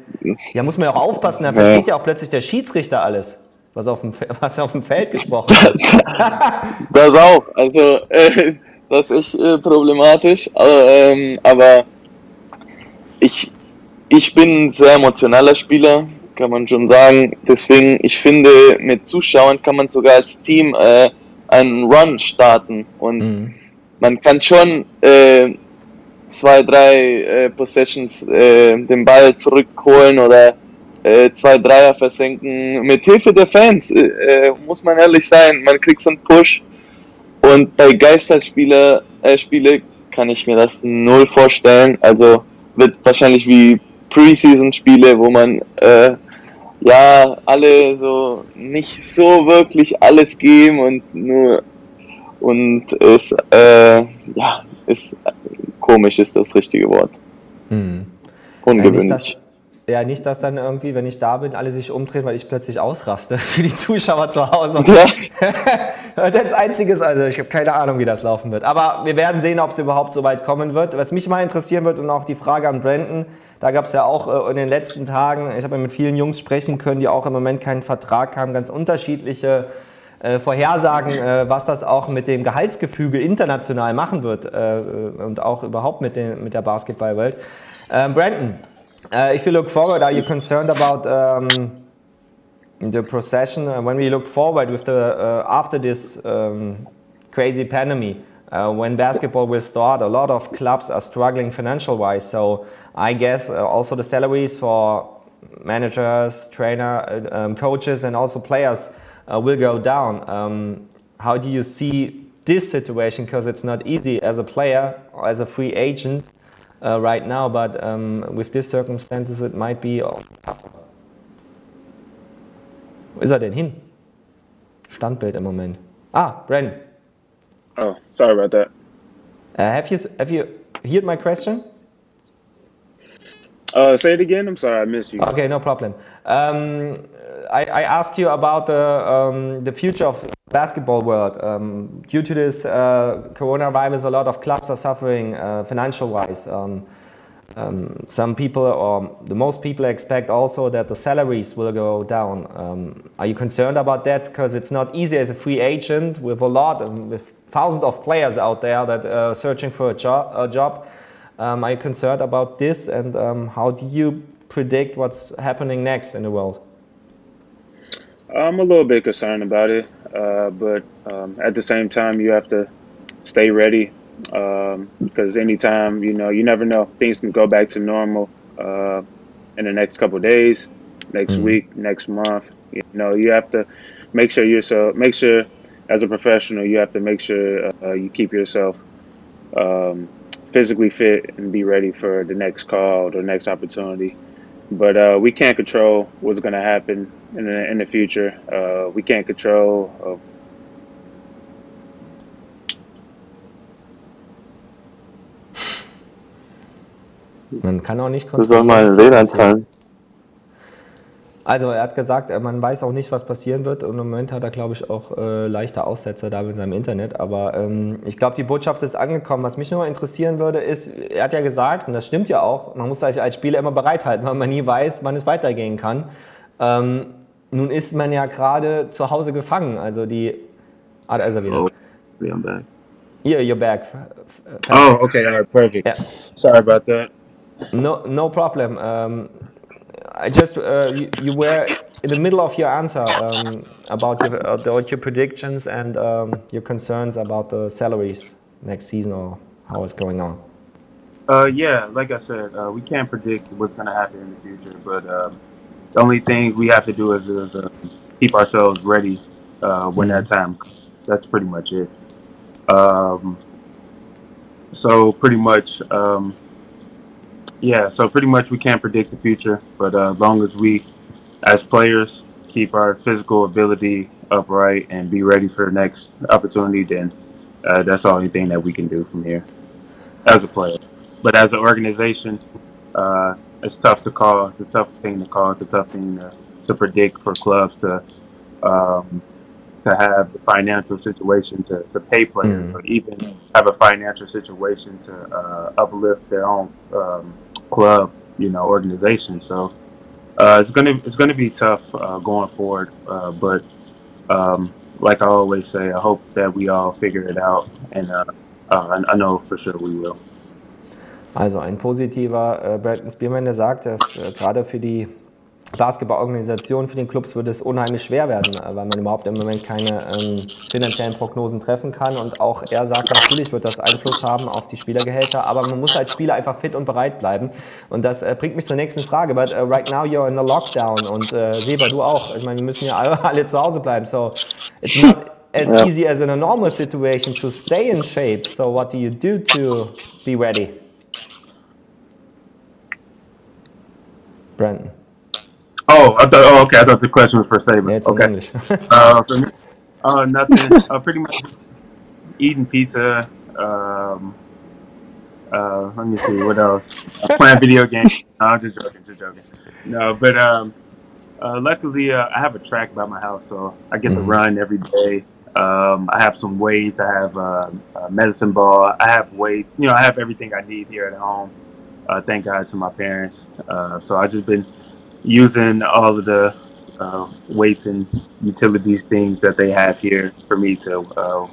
ja muss man ja auch aufpassen, da versteht ja auch plötzlich der Schiedsrichter alles, was auf dem, was auf dem Feld gesprochen wird. Das auch. Also, äh, das ist äh, problematisch. Aber, ähm, aber ich, ich bin ein sehr emotionaler Spieler, kann man schon sagen. Deswegen, ich finde, mit Zuschauern kann man sogar als Team äh, einen Run starten. Und man kann schon äh, zwei, drei äh, Possessions äh, den Ball zurückholen oder äh, zwei Dreier versenken. Mit Hilfe der Fans, äh, muss man ehrlich sein, man kriegt so einen Push. Und bei Geisterspiele äh, Spiele kann ich mir das null vorstellen. Also wird wahrscheinlich wie Preseason-Spiele, wo man äh, ja alle so nicht so wirklich alles geben und nur und ist, äh, ja, ist komisch ist das richtige Wort. Hm. Ungewöhnlich. Ja nicht, dass, ja, nicht, dass dann irgendwie, wenn ich da bin, alle sich umdrehen, weil ich plötzlich ausraste für die Zuschauer zu Hause. Ja. das Einzige ist, also ich habe keine Ahnung, wie das laufen wird. Aber wir werden sehen, ob es überhaupt so weit kommen wird. Was mich mal interessieren wird und auch die Frage an Brandon, da gab es ja auch äh, in den letzten Tagen, ich habe ja mit vielen Jungs sprechen können, die auch im Moment keinen Vertrag haben, ganz unterschiedliche äh, Vorhersagen, äh, was das auch mit dem Gehaltsgefüge international machen wird äh, und auch überhaupt mit, den, mit der Basketballwelt. Ähm, Brandon, uh, if you look forward, are you concerned about um, the procession when we look forward with the uh, after this um, crazy pandemic? Uh, when basketball will start, a lot of clubs are struggling financial wise. So I guess uh, also the salaries for managers, trainer, uh, um, coaches, and also players uh, will go down. Um, how do you see this situation? Because it's not easy as a player or as a free agent uh, right now, but um, with these circumstances, it might be tougher. Wo ist er denn hin? Standbild im Moment. Ah, Bren. Oh, sorry about that. Uh, have you have you heard my question? Uh, say it again. I'm sorry, I missed you. Okay, no problem. Um, I, I, asked you about the um, the future of basketball world. Um, due to this uh, coronavirus, a lot of clubs are suffering uh, financial wise. Um, um, some people, or the most people, expect also that the salaries will go down. Um, are you concerned about that? Because it's not easy as a free agent with a lot, with thousands of players out there that are searching for a job. A job. Um, are you concerned about this, and um, how do you predict what's happening next in the world? I'm a little bit concerned about it, uh, but um, at the same time, you have to stay ready because um, anytime you know, you never know, things can go back to normal uh, in the next couple days, next mm-hmm. week, next month. You know, you have to make sure you're so make sure as a professional, you have to make sure uh, you keep yourself um, physically fit and be ready for the next call, the next opportunity. But uh, we can't control what's going to happen in the, in the future. Uh, we can't control of Man kann auch nicht kontrollieren. Du soll mal WLAN zahlen. Also er hat gesagt, äh, man weiß auch nicht, was passieren wird und im Moment hat er, glaube ich, auch äh, leichte Aussetzer da mit seinem Internet. Aber ähm, ich glaube, die Botschaft ist angekommen. Was mich nur interessieren würde, ist, er hat ja gesagt, und das stimmt ja auch, man muss sich als Spieler immer bereithalten, weil man nie weiß, wann es weitergehen kann. Ähm, nun ist man ja gerade zu Hause gefangen. Also die. Ah, da ist er wieder. Oh, I'm back. Yeah, you're back. Oh, okay, all right, perfect. Yeah. Sorry about that. No, no problem. Um, I just uh, you, you, were in the middle of your answer um, about your about your predictions and um, your concerns about the salaries next season or how it's going on. Uh, yeah, like I said, uh, we can't predict what's going to happen in the future, but um, the only thing we have to do is, is uh, keep ourselves ready uh, when that time. Comes. That's pretty much it. Um, so pretty much um, yeah, so pretty much we can't predict the future, but uh, as long as we, as players, keep our physical ability upright and be ready for the next opportunity, then uh, that's the only thing that we can do from here as a player. But as an organization, uh, it's tough to call. It's a tough thing to call. It's a tough thing to, to predict for clubs to um, to have the financial situation to, to pay players, mm. or even have a financial situation to uh, uplift their own um, club, you know, organization. So uh, it's gonna it's gonna be tough uh, going forward. Uh, but um, like I always say, I hope that we all figure it out, and uh, uh, I know for sure we will. Also ein positiver äh, Brandon Spearman, der sagt, äh, gerade für die Basketballorganisation für den Clubs wird es unheimlich schwer werden, äh, weil man überhaupt im Moment keine ähm, finanziellen Prognosen treffen kann. Und auch er sagt, natürlich wird das Einfluss haben auf die Spielergehälter, aber man muss als Spieler einfach fit und bereit bleiben. Und das äh, bringt mich zur nächsten Frage. But uh, right now you're in the lockdown und äh, Seba, du auch. Ich meine, wir müssen ja alle, alle zu Hause bleiben. So it's not as yeah. easy as in a normal situation to stay in shape. So what do you do to be ready? Brandon. Oh, I thought. Oh, okay. I thought the question was for Saban. Yeah, it's okay. English. uh, for me, uh, nothing. uh, pretty much. eating pizza. Um, uh, let me see what else. Uh, playing video games. No, I'm just joking, just joking. No, but um, uh, luckily uh, I have a track by my house, so I get to run every day. Um, I have some weights. I have uh, a medicine ball. I have weights. You know, I have everything I need here at home. Uh, thank God to my parents. Uh, so I've just been using all of the uh, weights and utilities things that they have here for me to uh,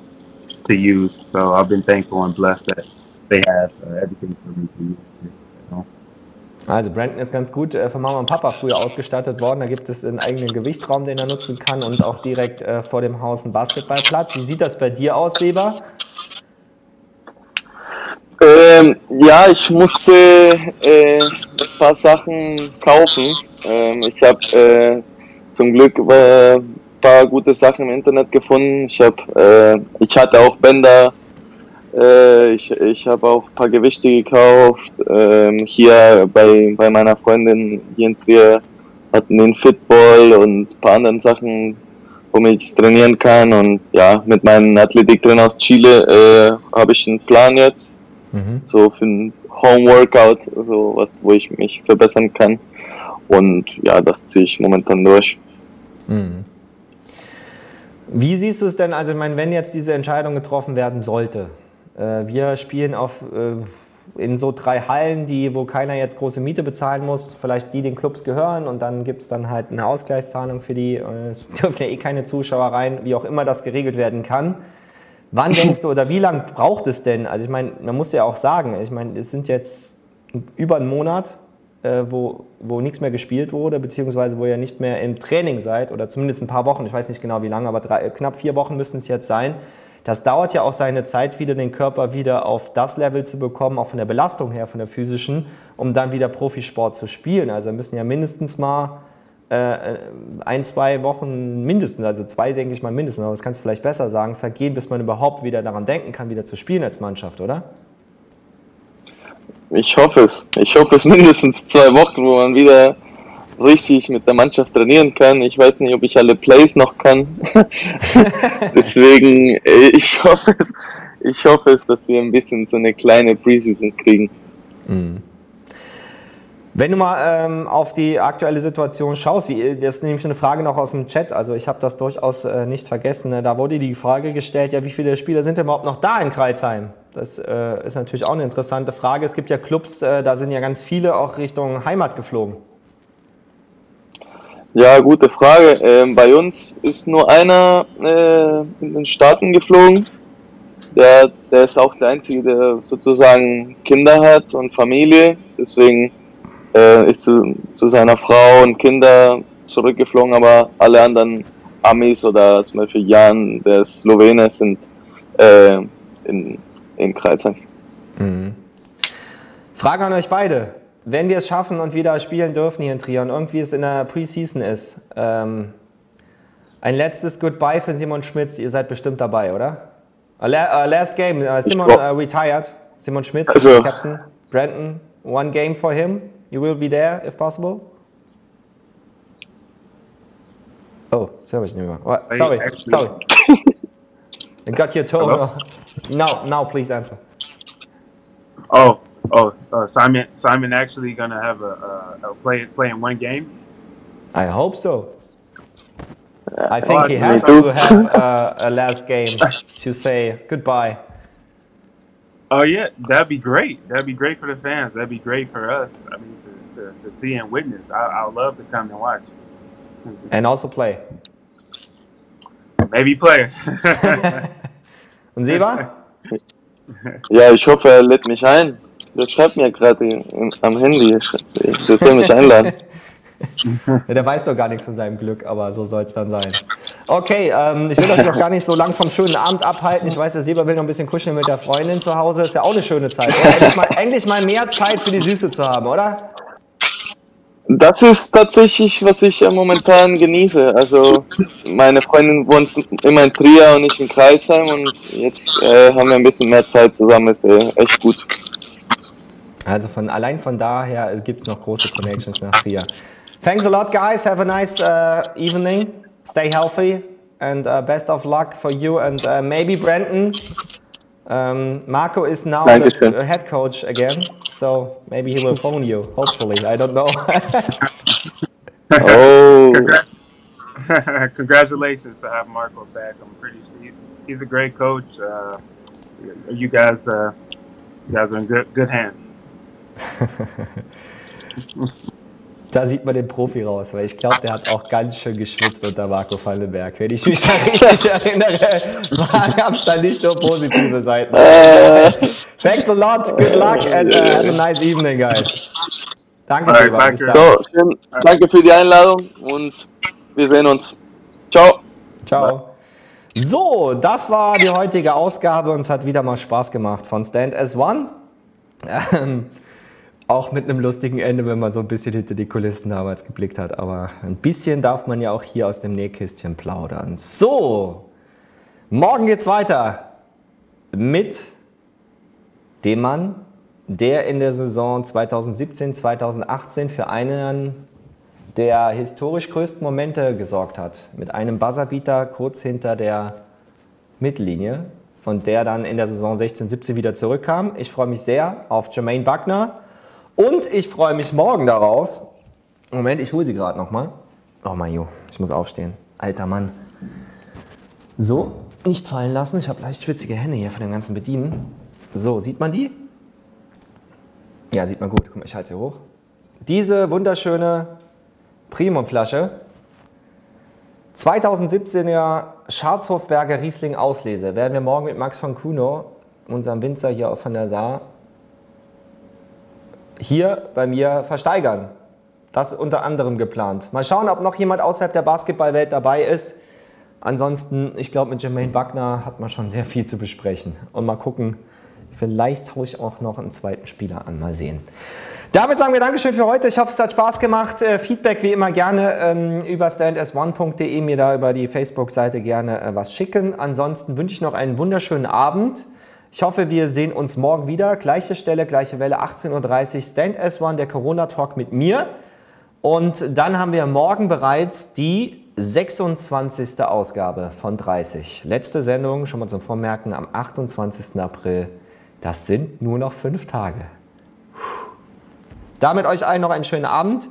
to use. So I've been thankful and blessed that they have uh, everything for me to use. So. Also Brandon ist ganz gut äh, von Mama und Papa früher ausgestattet worden. Da gibt es einen eigenen Gewichtraum, den er nutzen kann und auch direkt äh, vor dem Haus einen Basketballplatz. Wie sieht das bei dir aus, Seba? Ähm, ja, ich musste äh, ein paar Sachen kaufen. Ähm, ich habe äh, zum Glück äh, ein paar gute Sachen im Internet gefunden. Ich, hab, äh, ich hatte auch Bänder. Äh, ich ich habe auch ein paar Gewichte gekauft. Ähm, hier bei, bei meiner Freundin hier in Trier hatten den Fitball und ein paar andere Sachen, womit ich trainieren kann. Und ja, mit meinem Athletiktrainer aus Chile äh, habe ich einen Plan jetzt so für ein Home-Workout, so was, wo ich mich verbessern kann. Und ja, das ziehe ich momentan durch. Mhm. Wie siehst du es denn, also ich meine, wenn jetzt diese Entscheidung getroffen werden sollte, äh, wir spielen auf, äh, in so drei Hallen, die, wo keiner jetzt große Miete bezahlen muss, vielleicht die den Clubs gehören und dann gibt es dann halt eine Ausgleichszahlung für die, äh, es dürfen ja eh keine Zuschauer rein, wie auch immer das geregelt werden kann. Wann denkst du oder wie lange braucht es denn? Also ich meine, man muss ja auch sagen, ich meine, es sind jetzt über einen Monat, äh, wo, wo nichts mehr gespielt wurde, beziehungsweise wo ihr nicht mehr im Training seid oder zumindest ein paar Wochen, ich weiß nicht genau wie lange, aber drei, knapp vier Wochen müssten es jetzt sein. Das dauert ja auch seine Zeit, wieder den Körper wieder auf das Level zu bekommen, auch von der Belastung her, von der physischen, um dann wieder Profisport zu spielen. Also müssen ja mindestens mal äh, ein, zwei Wochen mindestens, also zwei denke ich mal mindestens, aber das kannst du vielleicht besser sagen, vergehen, bis man überhaupt wieder daran denken kann, wieder zu spielen als Mannschaft, oder? Ich hoffe es. Ich hoffe es mindestens zwei Wochen, wo man wieder richtig mit der Mannschaft trainieren kann. Ich weiß nicht, ob ich alle Plays noch kann. Deswegen, äh, ich hoffe es, ich hoffe es, dass wir ein bisschen so eine kleine Preseason kriegen. Mhm. Wenn du mal ähm, auf die aktuelle Situation schaust, wie, das ist nämlich eine Frage noch aus dem Chat, also ich habe das durchaus äh, nicht vergessen, ne? da wurde die Frage gestellt, ja, wie viele Spieler sind denn überhaupt noch da in Kreilsheim? Das äh, ist natürlich auch eine interessante Frage. Es gibt ja Clubs, äh, da sind ja ganz viele auch Richtung Heimat geflogen. Ja, gute Frage. Ähm, bei uns ist nur einer äh, in den Staaten geflogen. Der, der ist auch der Einzige, der sozusagen Kinder hat und Familie. Deswegen äh, ist zu, zu seiner Frau und Kinder zurückgeflogen, aber alle anderen Amis oder zum Beispiel Jan, der Slowene, sind äh, in, in Kreuzheim. Mhm. Frage an euch beide. Wenn wir es schaffen und wieder spielen dürfen hier in Trier und irgendwie es in der Preseason ist, ähm, ein letztes Goodbye für Simon Schmitz. Ihr seid bestimmt dabei, oder? Uh, la uh, last game, uh, Simon uh, retired. Simon Schmitz, Also- Captain. Brandon, one game for him. You will be there if possible. Oh, sorry, nicht mehr. What? Sorry, actually- sorry. I got your tone. Hello? Now, now, please answer. Oh, oh, uh, Simon. Simon actually gonna have a, a, a play play in one game. I hope so. I Oh, think he has to have uh, a last game to say goodbye. Oh yeah, that'd be great. That'd be great for the fans. That'd be great for us. I mean, to, to, to see and witness. I, I would love to come and watch. And also play. Maybe play. Und Seba? Ja, ich hoffe, er lädt mich ein. Der schreibt mir gerade am Handy, er schreibt- der soll mich einladen. Der weiß doch gar nichts von seinem Glück, aber so soll es dann sein. Okay, ähm, ich will euch noch gar nicht so lang vom schönen Abend abhalten. Ich weiß, der Seba will noch ein bisschen kuscheln mit der Freundin zu Hause. Ist ja auch eine schöne Zeit. Endlich, mal, endlich mal mehr Zeit für die Süße zu haben, oder? Das ist tatsächlich, was ich äh, momentan genieße. Also meine Freundin wohnt immer in Trier und ich in Kreisheim und jetzt äh, haben wir ein bisschen mehr Zeit zusammen, ist äh, echt gut. Also von, allein von daher gibt es noch große Connections nach Trier. Thanks a lot, guys. Have a nice uh, evening. Stay healthy. and uh, best of luck for you and uh, maybe Brandon. Um, Marco is now Dankeschön. the head coach again, so maybe he will phone you. Hopefully, I don't know. Oh, Congratulations to have Marco back. I'm pretty sure he's, he's a great coach. Uh, you guys, uh, you guys are in good, good hands. Da sieht man den Profi raus, weil ich glaube, der hat auch ganz schön geschwitzt unter Marco Fallenberg. Wenn ich mich da richtig erinnere, gab es da nicht nur positive Seiten. Thanks a lot, good luck and uh, have a nice evening, guys. Danke, Alright. Bis danke. so, schön. Danke für die Einladung und wir sehen uns. Ciao. Ciao. So, das war die heutige Ausgabe und es hat wieder mal Spaß gemacht von Stand as One. Ähm, auch mit einem lustigen Ende, wenn man so ein bisschen hinter die Kulissen damals geblickt hat. Aber ein bisschen darf man ja auch hier aus dem Nähkästchen plaudern. So, morgen geht's weiter mit dem Mann, der in der Saison 2017, 2018 für einen der historisch größten Momente gesorgt hat. Mit einem Buzzerbeater kurz hinter der Mittellinie und der dann in der Saison 16, 17 wieder zurückkam. Ich freue mich sehr auf Jermaine Buckner und ich freue mich morgen darauf. Moment, ich hole sie gerade nochmal. Oh mein Jo, ich muss aufstehen. Alter Mann. So, nicht fallen lassen. Ich habe leicht schwitzige Hände hier von dem ganzen Bedienen. So, sieht man die? Ja, sieht man gut. Guck mal, ich halte sie hoch. Diese wunderschöne Primum-Flasche. 2017er Scharzhofberger Riesling Auslese. Werden wir morgen mit Max von Kuno, unserem Winzer hier von der Saar, hier bei mir versteigern. Das ist unter anderem geplant. Mal schauen, ob noch jemand außerhalb der Basketballwelt dabei ist. Ansonsten, ich glaube, mit Jermaine Wagner hat man schon sehr viel zu besprechen. Und mal gucken, vielleicht haue ich auch noch einen zweiten Spieler an. Mal sehen. Damit sagen wir Dankeschön für heute. Ich hoffe, es hat Spaß gemacht. Äh, Feedback wie immer gerne ähm, über stands1.de, mir da über die Facebook-Seite gerne äh, was schicken. Ansonsten wünsche ich noch einen wunderschönen Abend. Ich hoffe, wir sehen uns morgen wieder. Gleiche Stelle, gleiche Welle, 18.30 Uhr. Stand S1, der Corona-Talk mit mir. Und dann haben wir morgen bereits die 26. Ausgabe von 30. Letzte Sendung, schon mal zum Vormerken, am 28. April. Das sind nur noch fünf Tage. Damit euch allen noch einen schönen Abend.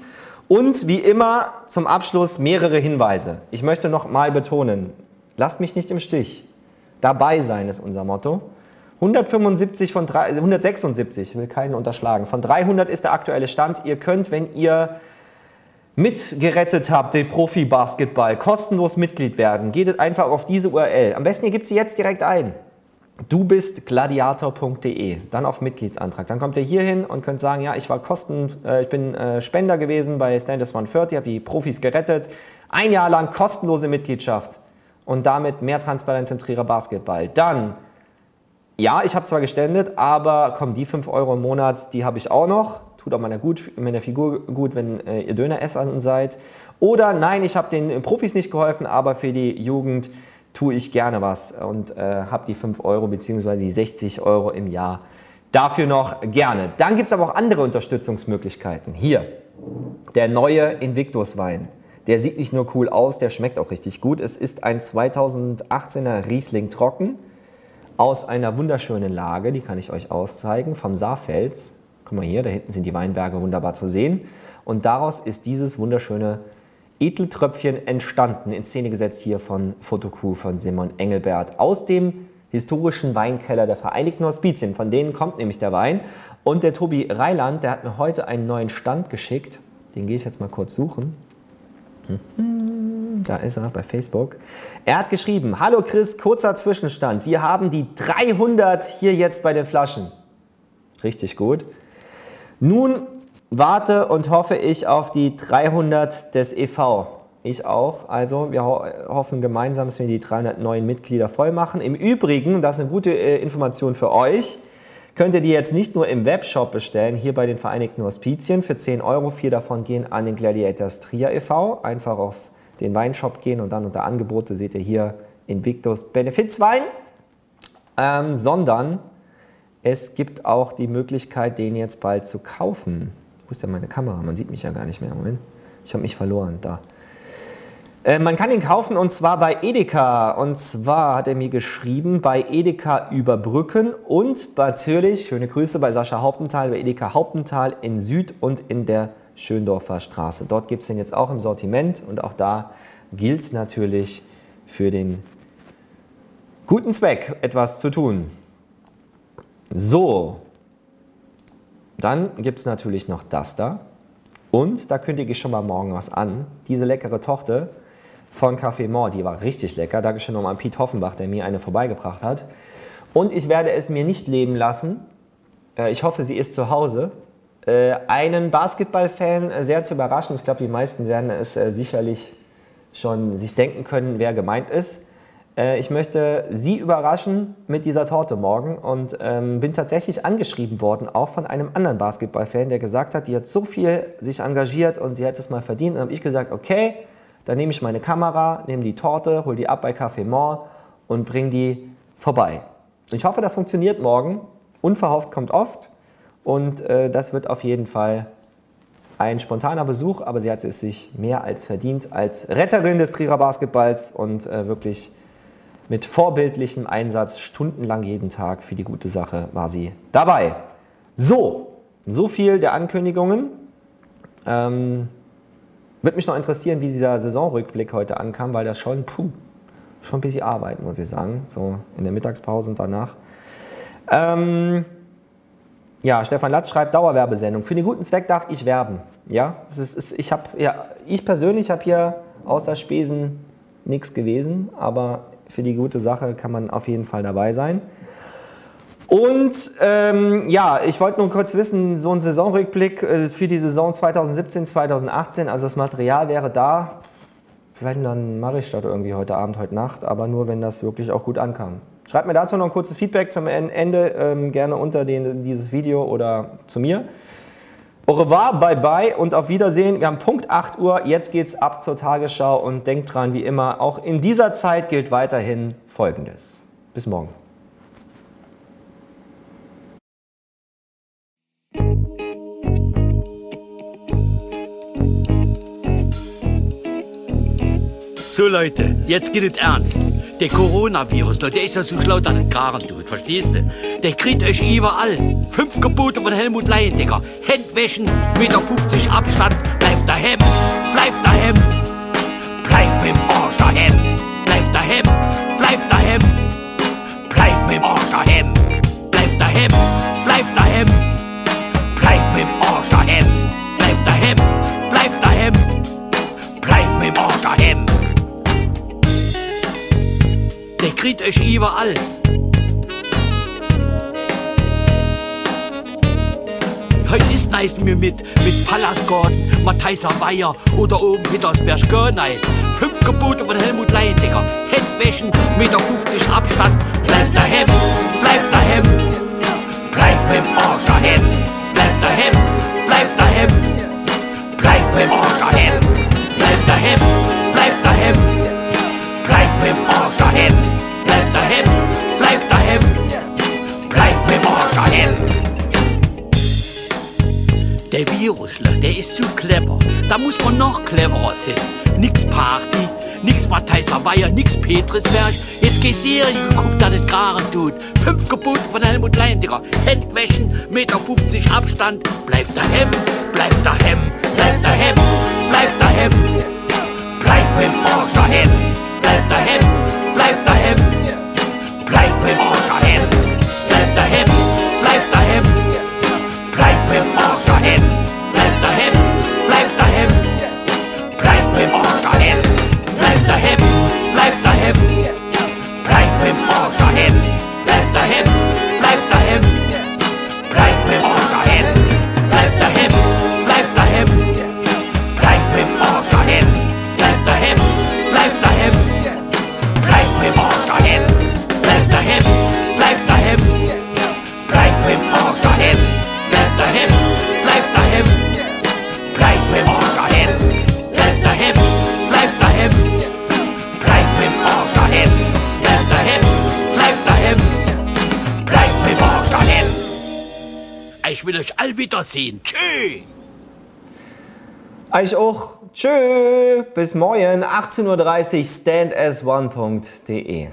Und wie immer zum Abschluss mehrere Hinweise. Ich möchte noch mal betonen, lasst mich nicht im Stich. Dabei sein ist unser Motto. 175 von 3, 176, ich will keinen unterschlagen. Von 300 ist der aktuelle Stand. Ihr könnt, wenn ihr mitgerettet habt, den Profi-Basketball, kostenlos Mitglied werden. Geht einfach auf diese URL. Am besten, ihr gebt sie jetzt direkt ein. Du bist gladiator.de, dann auf Mitgliedsantrag. Dann kommt ihr hier hin und könnt sagen, ja, ich war Kosten, äh, ich bin äh, Spender gewesen bei Standes 130, habe die Profis gerettet. Ein Jahr lang kostenlose Mitgliedschaft und damit mehr Transparenz im Trierer Basketball. Dann, ja, ich habe zwar gespendet, aber komm, die 5 Euro im Monat, die habe ich auch noch. Tut auch meiner, gut, meiner Figur gut, wenn äh, ihr Döner-Essern seid. Oder nein, ich habe den Profis nicht geholfen, aber für die Jugend tue ich gerne was und äh, habe die 5 Euro bzw. die 60 Euro im Jahr dafür noch gerne. Dann gibt es aber auch andere Unterstützungsmöglichkeiten. Hier, der neue Invictus-Wein. Der sieht nicht nur cool aus, der schmeckt auch richtig gut. Es ist ein 2018er Riesling Trocken aus einer wunderschönen Lage, die kann ich euch auszeigen, vom Saarfels. Guck mal hier, da hinten sind die Weinberge wunderbar zu sehen. Und daraus ist dieses wunderschöne Edeltröpfchen entstanden, in Szene gesetzt hier von Fotocrew von Simon Engelbert aus dem historischen Weinkeller der Vereinigten Hospizien. Von denen kommt nämlich der Wein. Und der Tobi Reiland, der hat mir heute einen neuen Stand geschickt. Den gehe ich jetzt mal kurz suchen. Da ist er bei Facebook. Er hat geschrieben: Hallo Chris, kurzer Zwischenstand. Wir haben die 300 hier jetzt bei den Flaschen. Richtig gut. Nun warte und hoffe ich auf die 300 des EV. Ich auch. Also wir ho hoffen gemeinsam, dass wir die 300 neuen Mitglieder voll machen. Im Übrigen, das ist eine gute äh, Information für euch, könnt ihr die jetzt nicht nur im Webshop bestellen, hier bei den Vereinigten Hospizien für 10 Euro. Vier davon gehen an den Gladiators Trier e.V. Einfach auf den Weinshop gehen und dann unter Angebote seht ihr hier Invictus Benefizwein. Ähm, sondern es gibt auch die Möglichkeit, den jetzt bald zu kaufen. Wo ist denn meine Kamera? Man sieht mich ja gar nicht mehr. Moment. Ich habe mich verloren. Da. Äh, man kann ihn kaufen und zwar bei Edeka. Und zwar hat er mir geschrieben, bei Edeka Überbrücken und natürlich, schöne Grüße bei Sascha Hauptenthal, bei Edeka Hauptenthal in Süd und in der Schöndorfer Straße. Dort gibt es den jetzt auch im Sortiment und auch da gilt es natürlich für den guten Zweck etwas zu tun. So, dann gibt es natürlich noch das da. Und da kündige ich schon mal morgen was an. Diese leckere Tochter von Café Mort, die war richtig lecker. Dankeschön nochmal an Piet Hoffenbach, der mir eine vorbeigebracht hat. Und ich werde es mir nicht leben lassen. Äh, ich hoffe, sie ist zu Hause. Äh, einen Basketballfan äh, sehr zu überraschen. Ich glaube, die meisten werden es sicherlich schon sich denken können, wer gemeint ist. Ich möchte Sie überraschen mit dieser Torte morgen und ähm, bin tatsächlich angeschrieben worden, auch von einem anderen Basketballfan, der gesagt hat, die hat so viel sich engagiert und sie hat es mal verdient. Und habe ich gesagt, okay, dann nehme ich meine Kamera, nehme die Torte, hole die ab bei Café Mort und bringe die vorbei. Ich hoffe, das funktioniert morgen. Unverhofft kommt oft und äh, das wird auf jeden Fall ein spontaner Besuch, aber sie hat es sich mehr als verdient als Retterin des Trierer Basketballs und äh, wirklich mit vorbildlichem Einsatz stundenlang jeden Tag für die gute Sache war sie dabei. So, so viel der Ankündigungen. Ähm, Würde mich noch interessieren, wie dieser Saisonrückblick heute ankam, weil das schon, puh, schon ein bisschen Arbeit, muss ich sagen, so in der Mittagspause und danach. Ähm, ja, Stefan Latz schreibt Dauerwerbesendung. Für den guten Zweck darf ich werben. Ja, es ist, es, ich, hab, ja, ich persönlich habe hier außer Spesen nichts gewesen, aber für die gute Sache kann man auf jeden Fall dabei sein. Und ähm, ja, ich wollte nur kurz wissen, so ein Saisonrückblick äh, für die Saison 2017, 2018, also das Material wäre da. Vielleicht dann mache ich das irgendwie heute Abend, heute Nacht, aber nur, wenn das wirklich auch gut ankam. Schreibt mir dazu noch ein kurzes Feedback zum Ende, ähm, gerne unter den, dieses Video oder zu mir. Au revoir, bye bye und auf Wiedersehen. Wir haben Punkt 8 Uhr, jetzt geht's ab zur Tagesschau und denkt dran, wie immer, auch in dieser Zeit gilt weiterhin Folgendes. Bis morgen. So Leute, jetzt geht es ernst. Der Coronavirus, der ist ja so schlau, dass er Karen tut, verstehst du? Der kriegt euch überall. Fünf Gebote von Helmut Leyendecker. Handwäschen, Meter 50 Abstand, bleibt daheim, bleibt daheim. Bleibt mit dem Arsch daheim, bleibt daheim, bleibt daheim. Bleibt mit dem Arsch daheim, bleibt daheim, bleibt daheim. Bleibt mit dem Arsch daheim, bleibt daheim, bleibt daheim. Bleibt mit dem Arsch daheim. Kriegt euch überall. Heute ist nice mir mit, mit Pallasgarten, Mattheiser Weiher oder oben Petersberg, gar nice. Fünf Gebote von Helmut Leyendecker, Handwäschen, Meter 50 Abstand, bleib daheim, bleib daheim, bleib mit dem Arsch daheim, bleib daheim, bleib daheim, bleib mit dem Arsch daheim, bleib daheim, bleib daheim, bleib mit dem Arsch daheim, bleib daheim, bleib daheim, bleib mit dem Arsch daheim. Der Virusler, der ist so clever. Da muss man noch cleverer sein. Nix Party, nix Mattheiser Weiher, nix Petrisberg. Jetzt geh Serie geguckt, dass es Garen tut. Fünf Gebote von Helmut Leyendiger. Handwäschen, Meter 50 Abstand. Bleib daheim, bleib daheim, bleib daheim, bleib daheim. Bleib mit dem Arsch daheim, bleib daheim. Bleib wiedersehen. Tschüss. Euch auch. Tschö. Bis morgen, 18.30 Uhr, standas1.de.